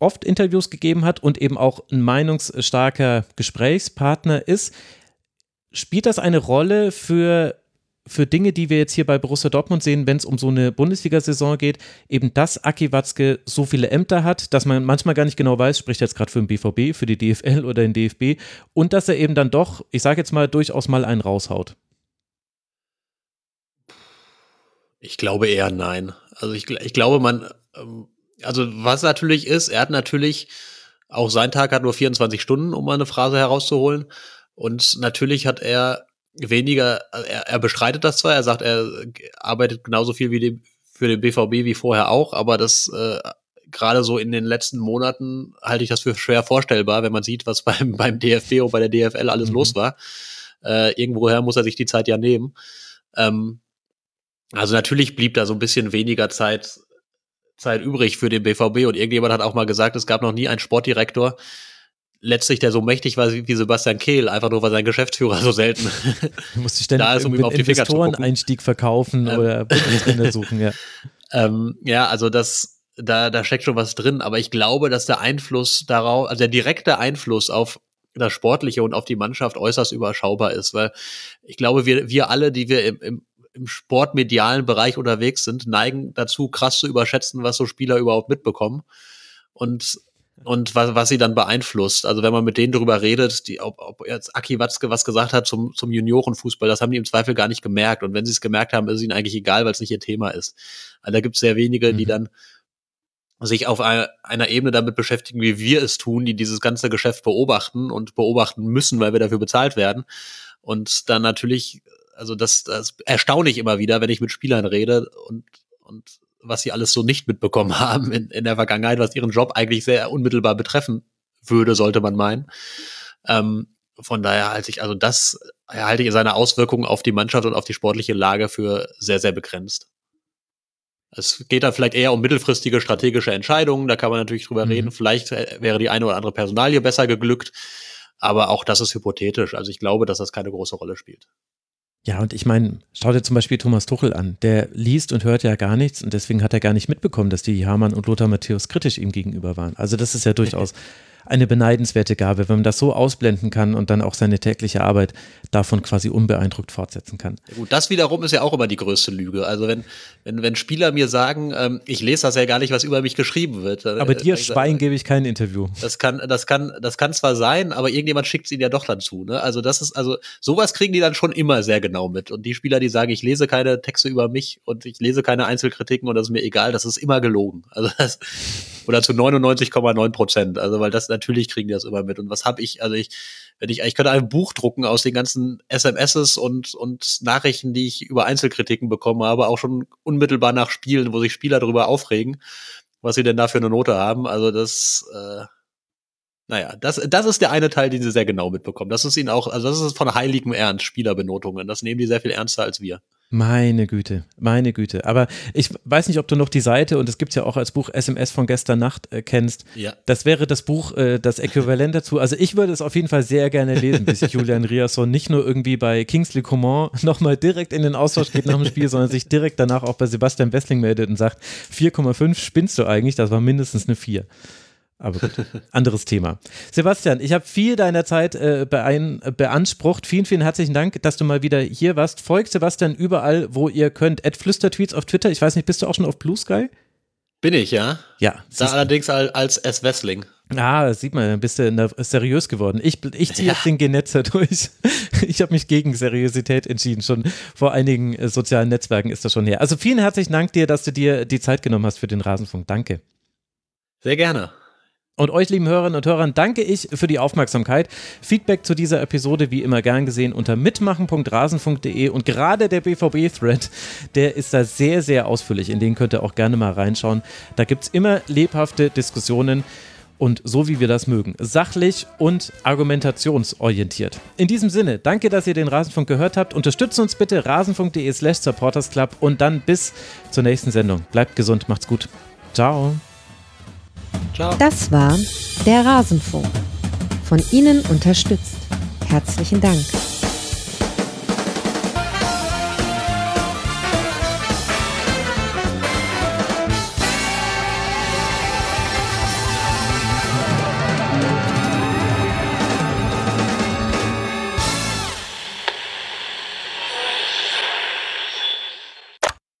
oft Interviews gegeben hat und eben auch ein meinungsstarker Gesprächspartner ist. Spielt das eine Rolle für für Dinge, die wir jetzt hier bei Borussia Dortmund sehen, wenn es um so eine Bundesliga-Saison geht, eben dass Aki Watzke so viele Ämter hat, dass man manchmal gar nicht genau weiß, spricht jetzt gerade für den BVB, für die DFL oder den DFB und dass er eben dann doch, ich sage jetzt mal, durchaus mal einen raushaut. Ich glaube eher nein. Also ich, ich glaube, man, ähm, also was natürlich ist, er hat natürlich, auch sein Tag hat nur 24 Stunden, um eine Phrase herauszuholen. Und natürlich hat er weniger, er, er bestreitet das zwar, er sagt, er arbeitet genauso viel wie dem, für den BVB wie vorher auch, aber das äh, gerade so in den letzten Monaten halte ich das für schwer vorstellbar, wenn man sieht, was beim, beim DFB und bei der DFL alles mhm. los war. Äh, irgendwoher muss er sich die Zeit ja nehmen. Ähm, also natürlich blieb da so ein bisschen weniger Zeit, Zeit übrig für den BVB und irgendjemand hat auch mal gesagt, es gab noch nie einen Sportdirektor, letztlich der so mächtig war wie Sebastian Kehl, einfach nur weil sein Geschäftsführer so selten musste ständig da ist, um ihm auf die Finger zu Einstieg verkaufen ähm. oder Bundestrainer suchen, ja. ähm, ja, also das, da, da steckt schon was drin, aber ich glaube, dass der Einfluss darauf, also der direkte Einfluss auf das Sportliche und auf die Mannschaft äußerst überschaubar ist, weil ich glaube, wir, wir alle, die wir im, im, im sportmedialen Bereich unterwegs sind, neigen dazu, krass zu überschätzen, was so Spieler überhaupt mitbekommen. Und und was, was sie dann beeinflusst. Also wenn man mit denen darüber redet, die, ob, ob jetzt Aki Watzke was gesagt hat zum, zum Juniorenfußball, das haben die im Zweifel gar nicht gemerkt. Und wenn sie es gemerkt haben, ist es ihnen eigentlich egal, weil es nicht ihr Thema ist. Also da gibt es sehr wenige, mhm. die dann sich auf einer Ebene damit beschäftigen, wie wir es tun, die dieses ganze Geschäft beobachten und beobachten müssen, weil wir dafür bezahlt werden. Und dann natürlich, also das, das erstaune ich immer wieder, wenn ich mit Spielern rede und, und was sie alles so nicht mitbekommen haben in, in der Vergangenheit, was ihren Job eigentlich sehr unmittelbar betreffen würde, sollte man meinen. Ähm, von daher halte ich, also das halte ich seine Auswirkungen auf die Mannschaft und auf die sportliche Lage für sehr, sehr begrenzt. Es geht da vielleicht eher um mittelfristige strategische Entscheidungen, da kann man natürlich drüber mhm. reden. Vielleicht äh, wäre die eine oder andere Personalie besser geglückt, aber auch das ist hypothetisch. Also ich glaube, dass das keine große Rolle spielt. Ja, und ich meine, schau dir zum Beispiel Thomas Tuchel an. Der liest und hört ja gar nichts und deswegen hat er gar nicht mitbekommen, dass die Hamann und Lothar Matthäus kritisch ihm gegenüber waren. Also das ist ja durchaus eine beneidenswerte Gabe, wenn man das so ausblenden kann und dann auch seine tägliche Arbeit davon quasi unbeeindruckt fortsetzen kann. Gut, das wiederum ist ja auch immer die größte Lüge. Also wenn, wenn, wenn Spieler mir sagen, ähm, ich lese das ja gar nicht, was über mich geschrieben wird. Aber äh, dir, Schwein, gebe ich kein Interview. Das kann, das kann, das kann zwar sein, aber irgendjemand schickt es ihnen ja doch dann zu. Ne? Also das ist, also sowas kriegen die dann schon immer sehr genau mit. Und die Spieler, die sagen, ich lese keine Texte über mich und ich lese keine Einzelkritiken und das ist mir egal, das ist immer gelogen. Also das, oder zu 99,9 Prozent. Also weil das natürlich kriegen die das immer mit. Und was habe ich? Also ich, wenn ich, ich könnte ein Buch drucken aus den ganzen SMSs und und Nachrichten, die ich über Einzelkritiken bekommen habe, auch schon unmittelbar nach Spielen, wo sich Spieler darüber aufregen, was sie denn da für eine Note haben. Also das äh, naja, das, das ist der eine Teil, den sie sehr genau mitbekommen. Das ist ihnen auch, also das ist von heiligem Ernst, Spielerbenotungen. Das nehmen die sehr viel ernster als wir. Meine Güte, meine Güte. Aber ich weiß nicht, ob du noch die Seite, und es gibt ja auch als Buch SMS von gestern Nacht äh, kennst. Ja. Das wäre das Buch, äh, das Äquivalent dazu. Also ich würde es auf jeden Fall sehr gerne lesen, bis Julian Riasson nicht nur irgendwie bei Kingsley Coman nochmal direkt in den Austausch geht nach dem Spiel, sondern sich direkt danach auch bei Sebastian Wessling meldet und sagt, 4,5 spinnst du eigentlich? Das war mindestens eine 4. Aber gut, anderes Thema. Sebastian, ich habe viel deiner Zeit äh, beein, beansprucht. Vielen, vielen herzlichen Dank, dass du mal wieder hier warst. Folgt Sebastian überall, wo ihr könnt. Ad Flüstertweets auf Twitter. Ich weiß nicht, bist du auch schon auf Blue Sky? Bin ich, ja. Ja. Da allerdings als S. Wessling. Ah, das sieht man, dann bist du seriös geworden. Ich, ich ziehe ja. jetzt den Genetzer durch. Ich habe mich gegen Seriosität entschieden. Schon vor einigen äh, sozialen Netzwerken ist das schon her. Also vielen herzlichen Dank dir, dass du dir die Zeit genommen hast für den Rasenfunk. Danke. Sehr gerne. Und euch, lieben Hörerinnen und Hörern, danke ich für die Aufmerksamkeit. Feedback zu dieser Episode wie immer gern gesehen unter mitmachen.rasen.de und gerade der BVB-Thread, der ist da sehr, sehr ausführlich. In den könnt ihr auch gerne mal reinschauen. Da gibt es immer lebhafte Diskussionen und so wie wir das mögen. Sachlich und argumentationsorientiert. In diesem Sinne, danke, dass ihr den Rasenfunk gehört habt. Unterstützt uns bitte rasenfunk.de slash supportersclub und dann bis zur nächsten Sendung. Bleibt gesund, macht's gut. Ciao. Ciao. Das war der Rasenfunk. Von Ihnen unterstützt. Herzlichen Dank.